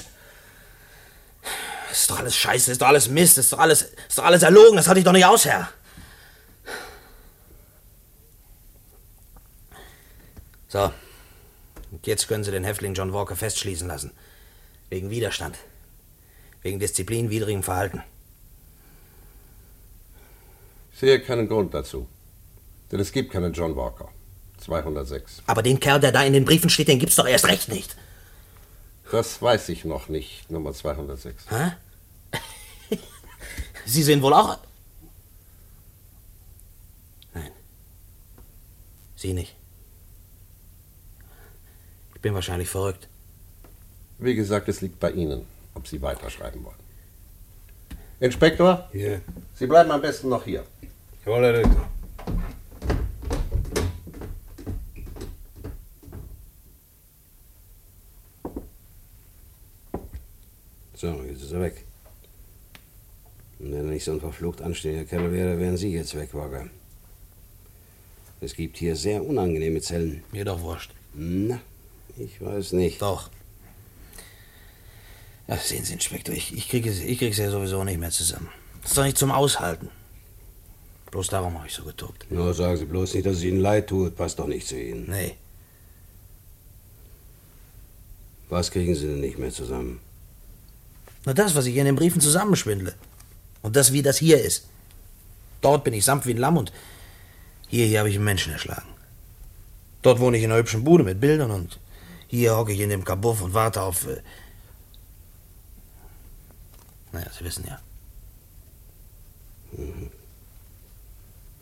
J: Ist doch alles Scheiße, ist doch alles Mist, ist doch alles, ist doch alles erlogen, das hatte ich doch nicht aus, Herr. So. Und jetzt können Sie den Häftling John Walker festschließen lassen. Wegen Widerstand. Wegen disziplinwidrigem Verhalten.
P: Ich sehe keinen Grund dazu. Denn es gibt keinen John Walker. 206.
J: Aber den Kerl, der da in den Briefen steht, den gibt's doch erst recht nicht.
P: Das weiß ich noch nicht, Nummer 206.
J: Hä? Sie sind wohl auch. Nein. Sie nicht. Ich bin wahrscheinlich verrückt.
P: Wie gesagt, es liegt bei Ihnen, ob Sie weiterschreiben wollen. Inspektor?
N: Hier.
P: Sie bleiben am besten noch hier.
N: Jawohl, Herr Direktor. So, jetzt ist er weg. Und wenn er nicht so ein verflucht anständiger Kerl wäre, wären Sie jetzt weg, Walker. Es gibt hier sehr unangenehme Zellen.
J: Mir doch wurscht.
N: Na, ich weiß nicht.
J: Doch. Ja, sehen Sie, Inspektor, ich, ich, kriege, ich krieg's ja sowieso nicht mehr zusammen. Das ist doch nicht zum Aushalten. Bloß darum habe ich so getobt.
N: Nur sagen Sie bloß nicht, dass es Ihnen leid tut. Passt doch nicht zu Ihnen.
J: Nee.
N: Was kriegen Sie denn nicht mehr zusammen?
J: Na, das, was ich in den Briefen zusammenschwindle. Und das, wie das hier ist. Dort bin ich sanft wie ein Lamm und hier, hier habe ich einen Menschen erschlagen. Dort wohne ich in einer hübschen Bude mit Bildern und hier hocke ich in dem Kabuff und warte auf. Äh naja, Sie wissen ja.
N: Mhm.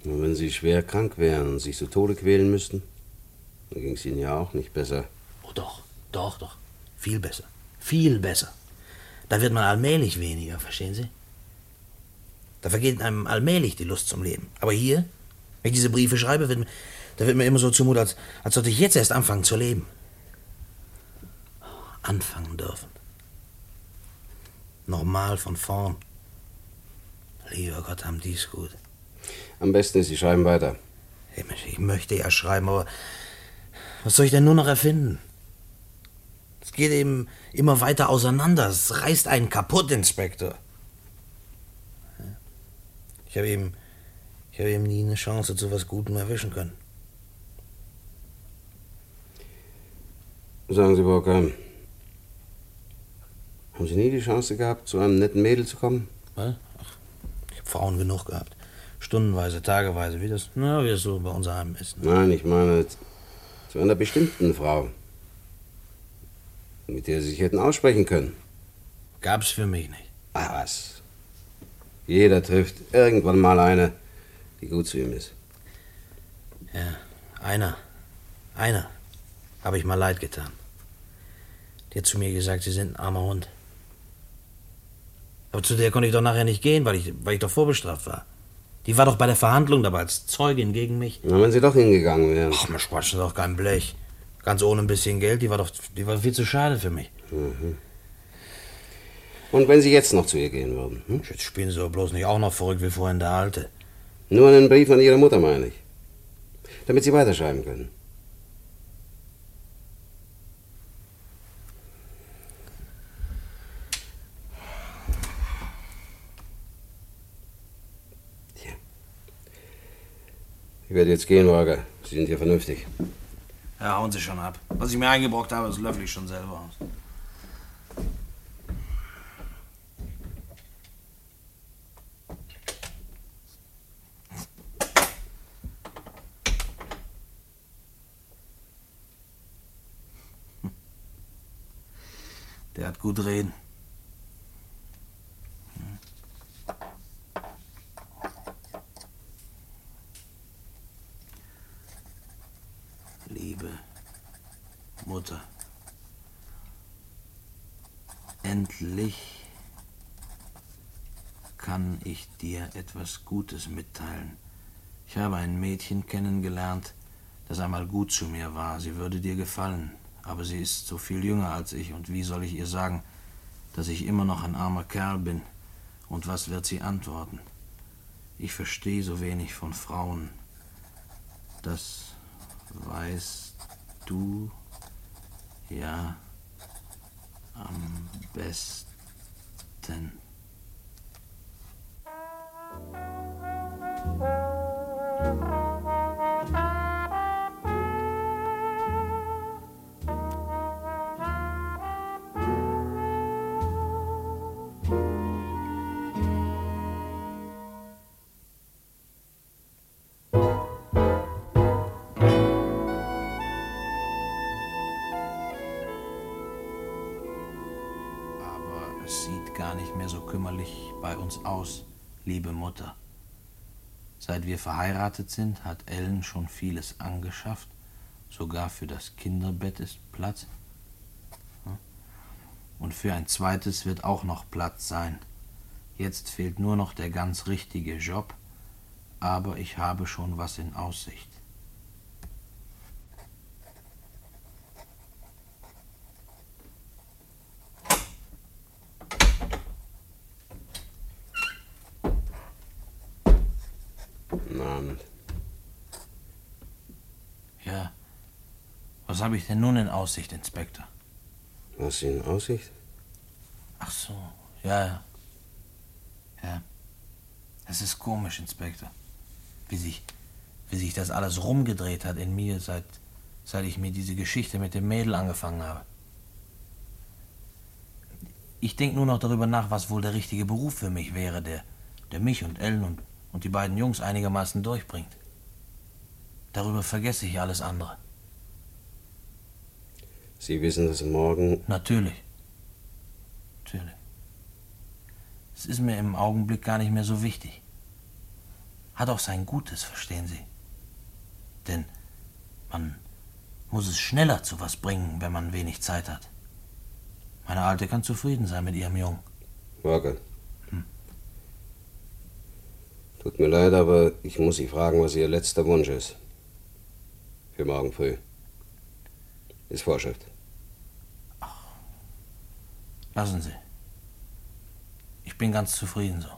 N: Und wenn Sie schwer krank wären und sich zu Tode quälen müssten, dann ging es Ihnen ja auch nicht besser.
J: Oh, doch, doch, doch. Viel besser. Viel besser. Da wird man allmählich weniger, verstehen Sie? Da vergeht einem allmählich die Lust zum Leben. Aber hier, wenn ich diese Briefe schreibe, wird, da wird mir immer so zumut, als, als sollte ich jetzt erst anfangen zu leben. Anfangen dürfen. Normal von vorn. Lieber Gott, haben die's gut.
N: Am besten ist, Sie schreiben weiter.
J: Ich möchte ja schreiben, aber was soll ich denn nur noch erfinden? Es geht eben immer weiter auseinander. Es reißt einen kaputt, Inspektor. Ich habe eben, ich habe eben nie eine Chance zu was Gutem erwischen können.
N: Sagen Sie, Burka, haben Sie nie die Chance gehabt, zu einem netten Mädel zu kommen?
J: Was? Ach, ich habe Frauen genug gehabt. Stundenweise, tageweise, wie das, na, wie das so bei uns heim ist. ne?
N: Nein, ich meine zu einer bestimmten Frau, mit der Sie sich hätten aussprechen können.
J: Gab's für mich nicht.
N: Ach was. Jeder trifft irgendwann mal eine, die gut zu ihm ist.
J: Ja, einer. Einer. Habe ich mal leid getan. Die hat zu mir gesagt, sie sind ein armer Hund. Aber zu der konnte ich doch nachher nicht gehen, weil ich, weil ich doch vorbestraft war. Die war doch bei der Verhandlung dabei als Zeugin gegen mich.
N: Na, wenn Sie doch hingegangen wären.
J: Ach, mir quatschen doch kein Blech. Ganz ohne ein bisschen Geld, die war doch die war viel zu schade für mich.
N: Mhm. Und wenn Sie jetzt noch zu ihr gehen würden? Hm?
J: Jetzt spielen Sie doch bloß nicht auch noch verrückt wie vorhin der Alte.
N: Nur einen Brief an Ihre Mutter, meine ich. Damit Sie weiterschreiben können. Tja. Ich werde jetzt gehen, Holger. Sie sind hier vernünftig.
J: Ja, hauen Sie schon ab. Was ich mir eingebrockt habe, das löffel ich schon selber aus. Der hat gut reden. Liebe Mutter, endlich kann ich dir etwas Gutes mitteilen. Ich habe ein Mädchen kennengelernt, das einmal gut zu mir war. Sie würde dir gefallen, aber sie ist so viel jünger als ich, und wie soll ich ihr sagen, dass ich immer noch ein armer Kerl bin? Und was wird sie antworten? Ich verstehe so wenig von Frauen. Das weißt du ja am besten. Aber Seit wir verheiratet sind, hat Ellen schon vieles angeschafft. Sogar für das Kinderbett ist Platz. Und für ein zweites wird auch noch Platz sein. Jetzt fehlt nur noch der ganz richtige Job, aber ich habe schon was in Aussicht.
N: Guten Abend.
J: Ja. Was habe ich denn nun in Aussicht, Inspektor?
N: Was in Aussicht?
J: Ach so, ja, ja. Ja. Es ist komisch, Inspektor. Wie sich, wie sich das alles rumgedreht hat in mir, seit, seit ich mir diese Geschichte mit dem Mädel angefangen habe. Ich denke nur noch darüber nach, was wohl der richtige Beruf für mich wäre, der, der mich und Ellen und, und die beiden Jungs einigermaßen durchbringt. Darüber vergesse ich alles andere.
N: Sie wissen, dass morgen.
J: Natürlich. Natürlich. Es ist mir im Augenblick gar nicht mehr so wichtig. Hat auch sein Gutes, verstehen Sie. Denn man muss es schneller zu was bringen, wenn man wenig Zeit hat. Meine Alte kann zufrieden sein mit ihrem Jungen.
N: Morgen. Tut mir leid, aber ich muss Sie fragen, was Ihr letzter Wunsch ist. Für morgen früh. Ist Vorschrift.
J: Lassen Sie. Ich bin ganz zufrieden so.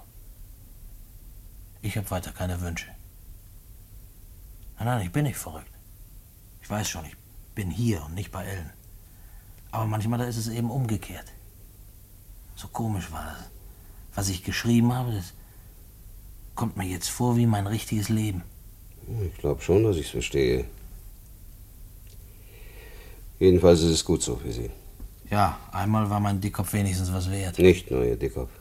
J: Ich habe weiter keine Wünsche. Nein, nein, ich bin nicht verrückt. Ich weiß schon, ich bin hier und nicht bei Ellen. Aber manchmal da ist es eben umgekehrt. So komisch war das. Was ich geschrieben habe, das, kommt mir jetzt vor wie mein richtiges Leben.
N: Ich glaube schon, dass ich es verstehe. Jedenfalls ist es gut so für Sie.
J: Ja, einmal war mein Dickkopf wenigstens was wert.
N: Nicht nur Ihr Dickkopf.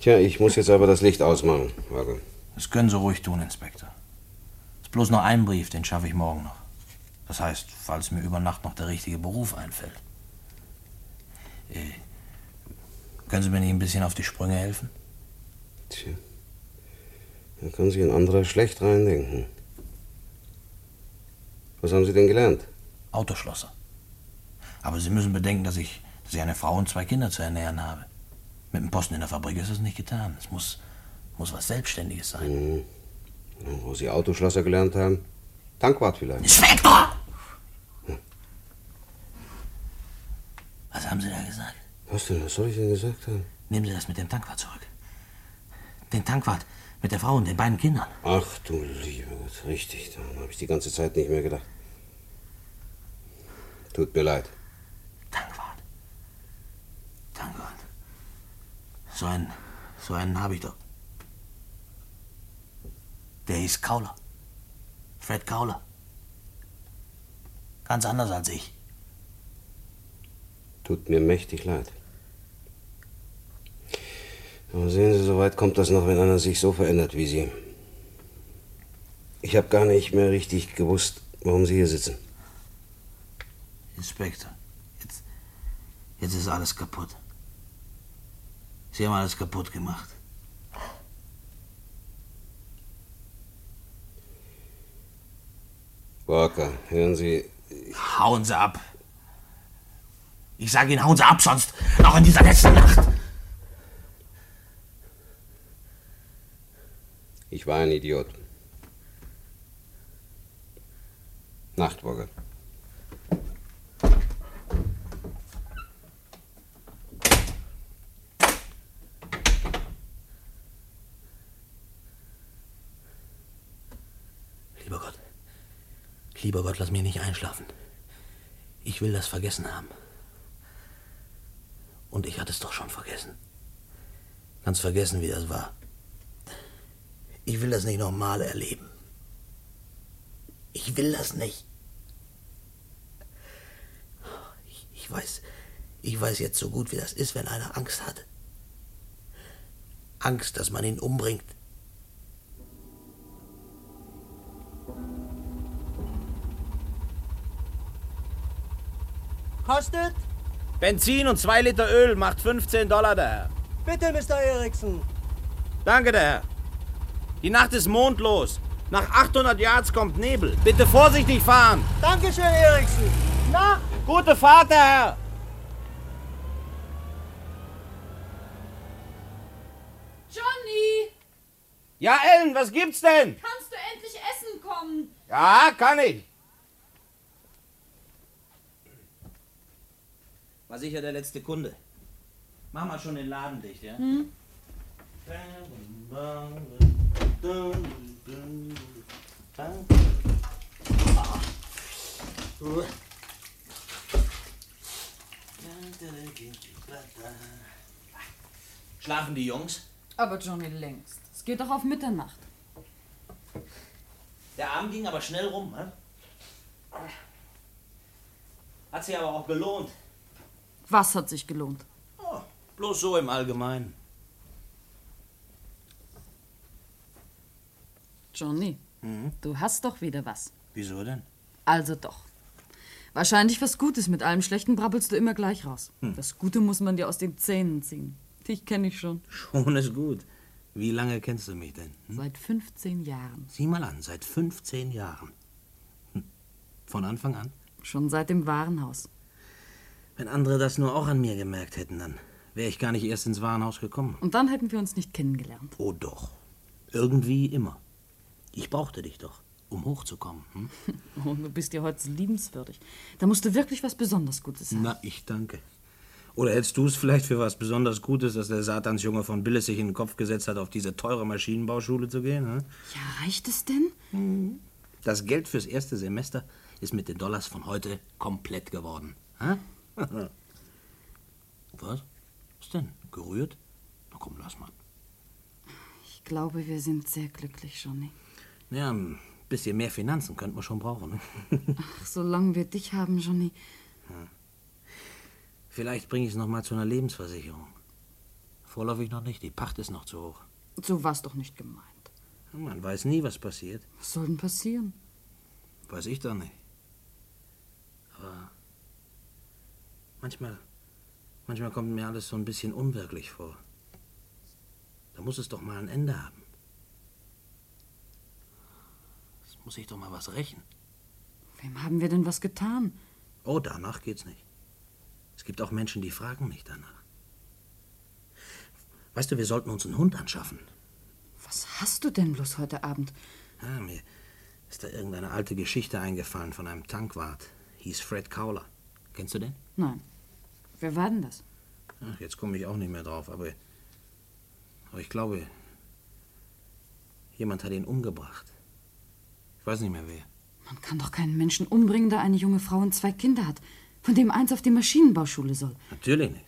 N: Tja, ich muss jetzt aber das Licht ausmachen, Wagel.
J: Das können Sie ruhig tun, Inspektor. Ist bloß noch ein Brief, den schaffe ich morgen noch. Das heißt, falls mir über Nacht noch der richtige Beruf einfällt. Äh, können Sie mir nicht ein bisschen auf die Sprünge helfen?
N: Tja. Da kann sich ein anderer schlecht reindenken. Was haben Sie denn gelernt?
J: Autoschlosser. Aber Sie müssen bedenken, dass ich, dass ich eine Frau und zwei Kinder zu ernähren habe. Mit dem Posten in der Fabrik ist das nicht getan. Es muss, muss was Selbstständiges sein.
N: Mhm. Wo Sie Autoschlosser gelernt haben? Tankwart vielleicht.
J: Inspektor! Was haben Sie da gesagt?
N: Was denn? Was soll ich denn gesagt haben?
J: Nehmen Sie das mit dem Tankwart zurück. Den Tankwart mit der Frau und den beiden Kindern.
N: Ach du lieber Gott, richtig. Daran habe ich die ganze Zeit nicht mehr gedacht. Tut mir leid.
J: Tankwart. So einen, so einen habe ich doch. Der hieß Kauler. Fred Kauler. Ganz anders als ich.
N: Tut mir mächtig leid. Aber sehen Sie, so weit kommt das noch, wenn einer sich so verändert wie Sie. Ich habe gar nicht mehr richtig gewusst, warum Sie hier sitzen.
J: Inspektor, jetzt ist alles kaputt. Sie haben alles kaputt gemacht.
N: Walker, hören Sie.
J: Hauen Sie ab. Ich sage Ihnen, hauen Sie ab, sonst auch in dieser letzten Nacht.
N: Ich war ein Idiot. Nacht, Walker.
J: Lieber Gott, lieber Gott, lass mich nicht einschlafen. Ich will das vergessen haben. Und ich hatte es doch schon vergessen. Ganz vergessen, wie das war. Ich will das nicht nochmal erleben. Ich will das nicht. Ich, ich weiß, ich weiß jetzt so gut, wie das ist, wenn einer Angst hat. Angst, dass man ihn umbringt.
F: Kostet?
L: Benzin und zwei Liter Öl macht 15 Dollar, der Herr.
F: Bitte, Mr. Erickson.
L: Danke, der Herr. Die Nacht ist mondlos. Nach 800 Yards kommt Nebel. Bitte vorsichtig fahren.
F: Dankeschön, Erickson. Na?
L: Gute Fahrt, der Herr.
K: Johnny,
L: Ja, Ellen, was gibt's denn?
K: kannst du endlich essen kommen?
L: Ja, kann ich.
J: War sicher der letzte Kunde. Mach mal schon den Laden dicht, ja?
K: Hm?
J: Schlafen die Jungs?
K: Aber Johnny längst. Es geht doch auf Mitternacht.
J: Der Abend ging aber schnell rum, ne? Hat sich aber auch gelohnt.
K: Was hat sich gelohnt?
J: Bloß so im Allgemeinen.
K: Johnny,
J: Mhm.
K: du hast doch wieder was.
J: Wieso denn?
K: Also doch. Wahrscheinlich was Gutes. Mit allem Schlechten brabbelst du immer gleich raus.
J: Hm.
K: Das Gute muss man dir aus den Zähnen ziehen. Dich kenne ich schon.
J: Schon ist gut. Wie lange kennst du mich denn? Hm?
K: Seit 15 Jahren.
J: Sieh mal an, seit 15 Jahren. Hm. Von Anfang an?
K: Schon seit dem Warenhaus.
J: Wenn andere das nur auch an mir gemerkt hätten, dann wäre ich gar nicht erst ins Warenhaus gekommen.
K: Und dann hätten wir uns nicht kennengelernt.
J: Oh doch. Irgendwie immer. Ich brauchte dich doch, um hochzukommen. Hm?
K: Oh, du bist ja heute liebenswürdig. Da musst du wirklich was besonders Gutes sein.
J: Na, ich danke. Oder hältst du es vielleicht für was besonders Gutes, dass der Satansjunge von Billes sich in den Kopf gesetzt hat, auf diese teure Maschinenbauschule zu gehen? Hm?
K: Ja, reicht es denn?
J: Das Geld fürs erste Semester ist mit den Dollars von heute komplett geworden. Hä? Was? Was denn? Gerührt? Na komm, lass mal.
S: Ich glaube, wir sind sehr glücklich, Johnny.
J: Ja, ein bisschen mehr Finanzen könnten wir schon brauchen. Ne?
S: Ach, solange wir dich haben, Johnny.
J: Ja. Vielleicht bringe ich es noch mal zu einer Lebensversicherung. Vorläufig noch nicht, die Pacht ist noch zu hoch.
S: So war's doch nicht gemeint.
J: Man weiß nie, was passiert.
S: Was soll denn passieren?
J: Weiß ich doch nicht. Aber manchmal, manchmal kommt mir alles so ein bisschen unwirklich vor. Da muss es doch mal ein Ende haben. Es muss sich doch mal was rächen.
S: Wem haben wir denn was getan?
J: Oh, danach geht's nicht. Es gibt auch Menschen, die fragen nicht danach. Weißt du, wir sollten uns einen Hund anschaffen.
S: Was hast du denn bloß heute Abend?
J: Ja, mir ist da irgendeine alte Geschichte eingefallen von einem Tankwart. Hieß Fred Cowler. Kennst du den?
S: Nein. Wer war denn das?
J: Ach, jetzt komme ich auch nicht mehr drauf, aber, aber ich glaube, jemand hat ihn umgebracht. Ich weiß nicht mehr wer.
S: Man kann doch keinen Menschen umbringen, der eine junge Frau und zwei Kinder hat, von dem eins auf die Maschinenbauschule soll.
J: Natürlich nicht.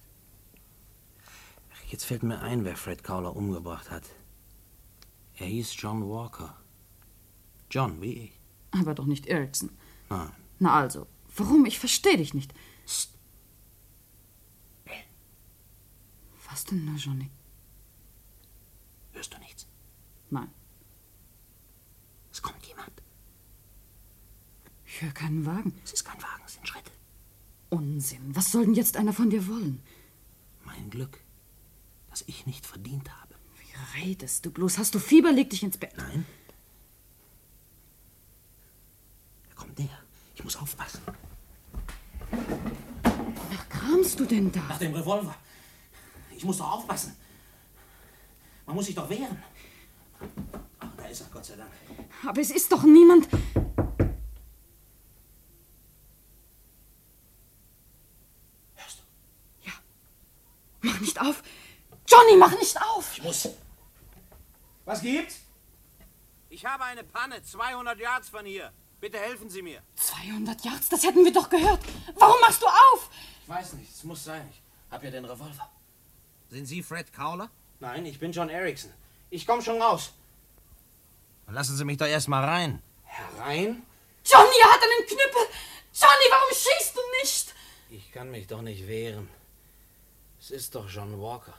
J: Ach, Jetzt fällt mir ein, wer Fred Cowler umgebracht hat. Er hieß John Walker. John, wie ich.
S: Aber doch nicht Erickson.
J: Nein.
S: Na also, warum? Ich verstehe dich nicht. Was denn nur, Johnny?
J: Hörst du nichts?
S: Nein.
J: Es kommt jemand.
S: Ich höre keinen Wagen.
J: Es ist kein Wagen, es sind Schritte.
S: Unsinn. Was soll denn jetzt einer von dir wollen?
J: Mein Glück, das ich nicht verdient habe.
S: Wie redest du bloß? Hast du Fieber? Leg dich ins Bett.
J: Nein. Er kommt näher. Ich muss aufpassen.
S: Wonach kramst du denn da?
J: Nach dem Revolver. Ich muss doch aufpassen. Man muss sich doch wehren. Ach, da ist er, Gott sei Dank.
S: Aber es ist doch niemand.
J: Hörst
S: du? Ja. Mach nicht auf. Johnny, mach nicht auf.
J: Ich muss. Was gibt's?
U: Ich habe eine Panne, 200 Yards von hier. Bitte helfen Sie mir.
S: 200 Yards, das hätten wir doch gehört. Warum machst du auf?
J: Ich weiß nicht, es muss sein. Ich hab ja den Revolver.
U: Sind Sie Fred Cowler?
J: Nein, ich bin John Erickson. Ich komm schon raus.
U: Lassen Sie mich doch erst mal rein.
J: Herein?
V: Johnny, er hat einen Knüppel! Johnny, warum schießt du nicht?
J: Ich kann mich doch nicht wehren. Es ist doch John Walker.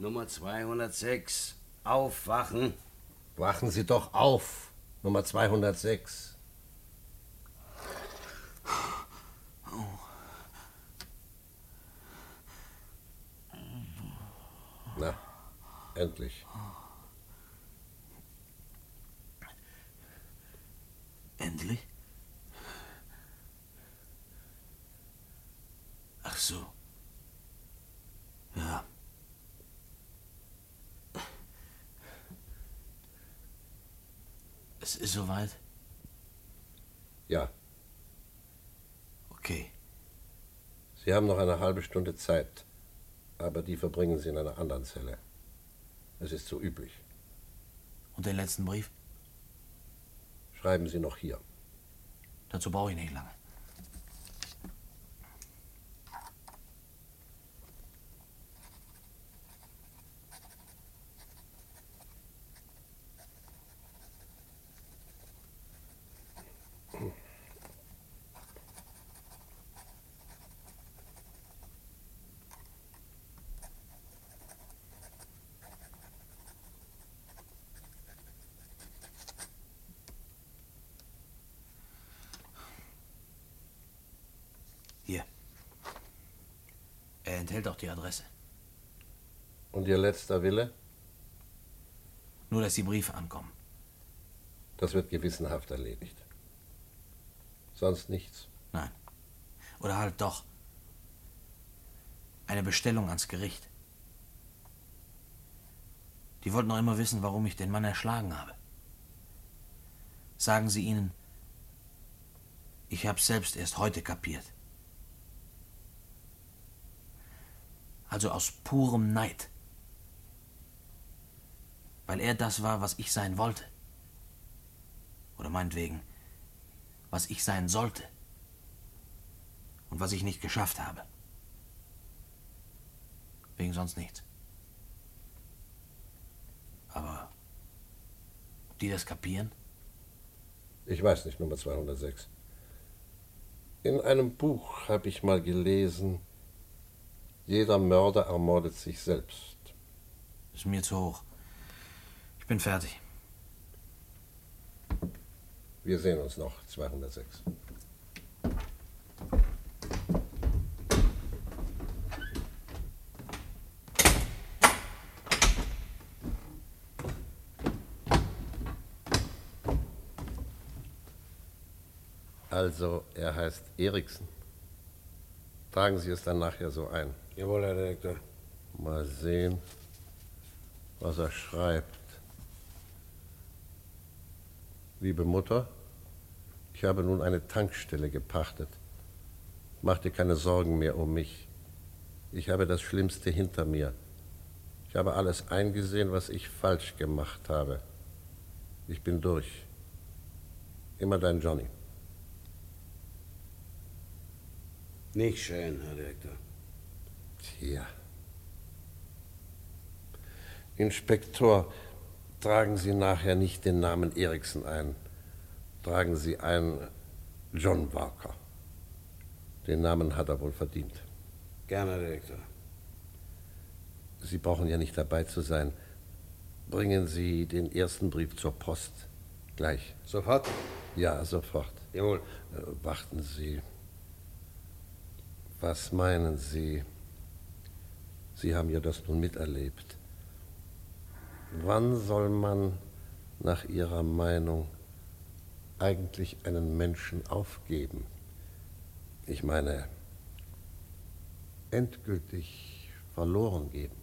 N: Nummer 206. Aufwachen.
P: Wachen Sie doch auf. Nummer 206. Na, endlich.
J: Endlich? Ach so. Ja. Es ist soweit?
P: Ja,
J: Okay.
P: Sie haben noch eine halbe Stunde Zeit, aber die verbringen Sie in einer anderen Zelle. Es ist so üblich.
J: Und den letzten Brief?
P: Schreiben Sie noch hier.
J: Dazu brauche ich nicht lange. Hier. Auch die Adresse.
P: Und Ihr letzter Wille?
J: Nur, dass die Briefe ankommen.
P: Das wird gewissenhaft erledigt. Sonst nichts.
J: Nein. Oder halt doch. Eine Bestellung ans Gericht. Die wollten noch immer wissen, warum ich den Mann erschlagen habe. Sagen Sie ihnen, ich habe selbst erst heute kapiert. Also aus purem Neid. Weil er das war, was ich sein wollte. Oder meinetwegen, was ich sein sollte. Und was ich nicht geschafft habe. Wegen sonst nichts. Aber die das kapieren?
P: Ich weiß nicht, Nummer 206. In einem Buch habe ich mal gelesen, jeder Mörder ermordet sich selbst.
J: Ist mir zu hoch. Ich bin fertig.
P: Wir sehen uns noch, 206. Also, er heißt Eriksen. Tragen Sie es dann nachher so ein.
N: Jawohl, Herr Direktor.
P: Mal sehen, was er schreibt. Liebe Mutter, ich habe nun eine Tankstelle gepachtet. Mach dir keine Sorgen mehr um mich. Ich habe das Schlimmste hinter mir. Ich habe alles eingesehen, was ich falsch gemacht habe. Ich bin durch. Immer dein Johnny.
N: Nicht schön, Herr Direktor.
P: Tja. Inspektor, tragen Sie nachher nicht den Namen Eriksen ein. Tragen Sie ein John Walker. Den Namen hat er wohl verdient.
N: Gerne, Herr Direktor.
P: Sie brauchen ja nicht dabei zu sein. Bringen Sie den ersten Brief zur Post. Gleich.
N: Sofort?
P: Ja, sofort.
N: Jawohl.
P: Äh, warten Sie. Was meinen Sie? Sie haben ja das nun miterlebt. Wann soll man nach Ihrer Meinung eigentlich einen Menschen aufgeben? Ich meine, endgültig verloren geben.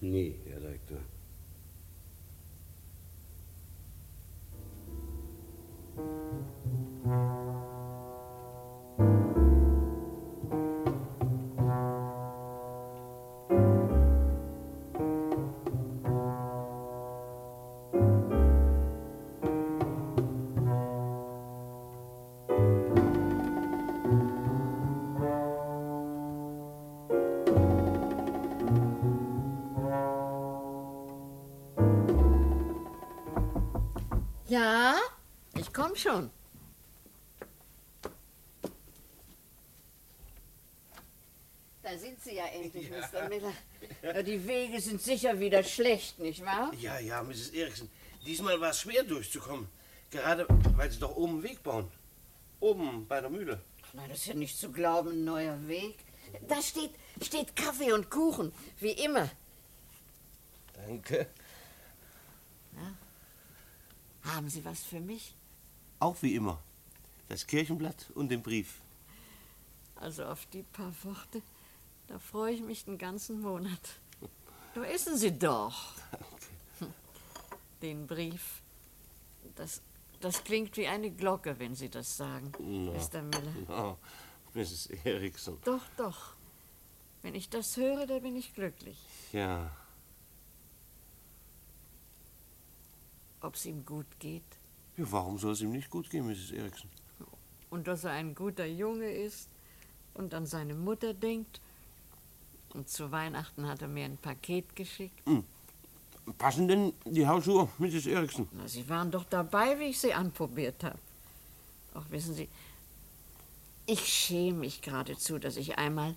N: Nie, Herr Direktor.
B: Ja, ich komm schon. Da sind Sie ja endlich, Mr. Miller. Ja, die Wege sind sicher wieder schlecht, nicht wahr?
C: Ja, ja, Mrs. Eriksen. Diesmal war es schwer durchzukommen. Gerade weil sie doch oben einen Weg bauen. Oben bei der Mühle.
B: Na, das ist ja nicht zu glauben, ein neuer Weg. Da steht, steht Kaffee und Kuchen, wie immer.
C: Danke.
B: Haben Sie was für mich?
C: Auch wie immer. Das Kirchenblatt und den Brief.
B: Also auf die paar Worte, da freue ich mich den ganzen Monat. Da essen Sie doch. Den Brief. Das, das klingt wie eine Glocke, wenn Sie das sagen,
C: Na,
B: Mr. Miller.
C: na, Mrs. Eriksen.
B: Doch, doch. Wenn ich das höre, da bin ich glücklich.
C: Ja,
B: Ob es ihm gut geht
C: ja warum soll es ihm nicht gut gehen, Mrs. Eriksen?
B: und dass er ein guter Junge ist und an seine Mutter denkt. Und zu Weihnachten hat er mir ein Paket geschickt.
C: Passen denn die Hausschuhe, Mrs. Eriksen?
B: Na, Sie waren doch dabei, wie ich sie anprobiert habe. Auch wissen Sie, ich schäme mich geradezu, dass ich einmal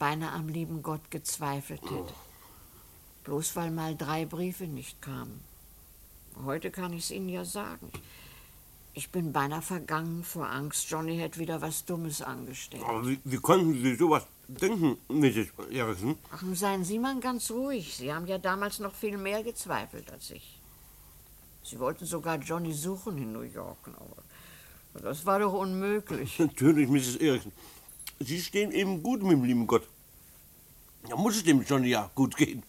B: beinahe am lieben Gott gezweifelt hätte. Bloß weil mal drei Briefe nicht kamen. Heute kann ich es Ihnen ja sagen. Ich bin beinahe vergangen vor Angst. Johnny hätte wieder was Dummes angestellt.
C: Aber wie, wie konnten Sie sowas denken, Mrs. Eriksen?
B: Ach, nun seien Sie mal ganz ruhig. Sie haben ja damals noch viel mehr gezweifelt als ich. Sie wollten sogar Johnny suchen in New York, aber das war doch unmöglich.
C: Natürlich, Mrs. Eriksen. Sie stehen eben gut mit dem lieben Gott. Da muss es dem Johnny ja gut gehen.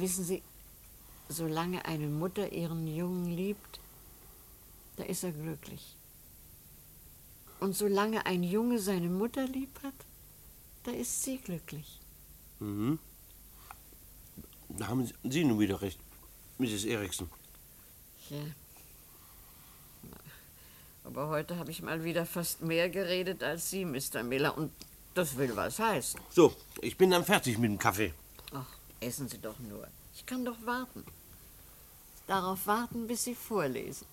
B: Wissen Sie, solange eine Mutter ihren Jungen liebt, da ist er glücklich. Und solange ein Junge seine Mutter lieb hat, da ist sie glücklich.
C: Mhm. Da haben Sie nun wieder recht, Mrs. Erikson.
B: Ja. Aber heute habe ich mal wieder fast mehr geredet als Sie, Mr. Miller. Und das will was heißen.
C: So, ich bin dann fertig mit dem Kaffee.
B: Essen Sie doch nur. Ich kann doch warten. Darauf warten, bis Sie vorlesen.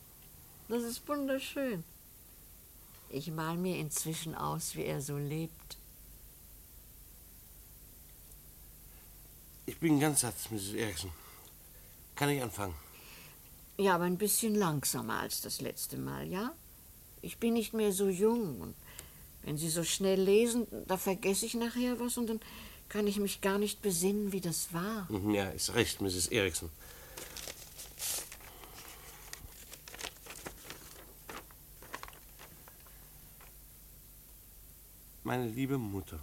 B: Das ist wunderschön. Ich mal mir inzwischen aus, wie er so lebt.
C: Ich bin ganz satt, Mrs. Erikson. Kann ich anfangen?
B: Ja, aber ein bisschen langsamer als das letzte Mal, ja? Ich bin nicht mehr so jung. Und wenn Sie so schnell lesen, da vergesse ich nachher was und dann kann ich mich gar nicht besinnen, wie das war.
C: Mhm, Ja, ist recht, Mrs. Erikson. Meine liebe Mutter.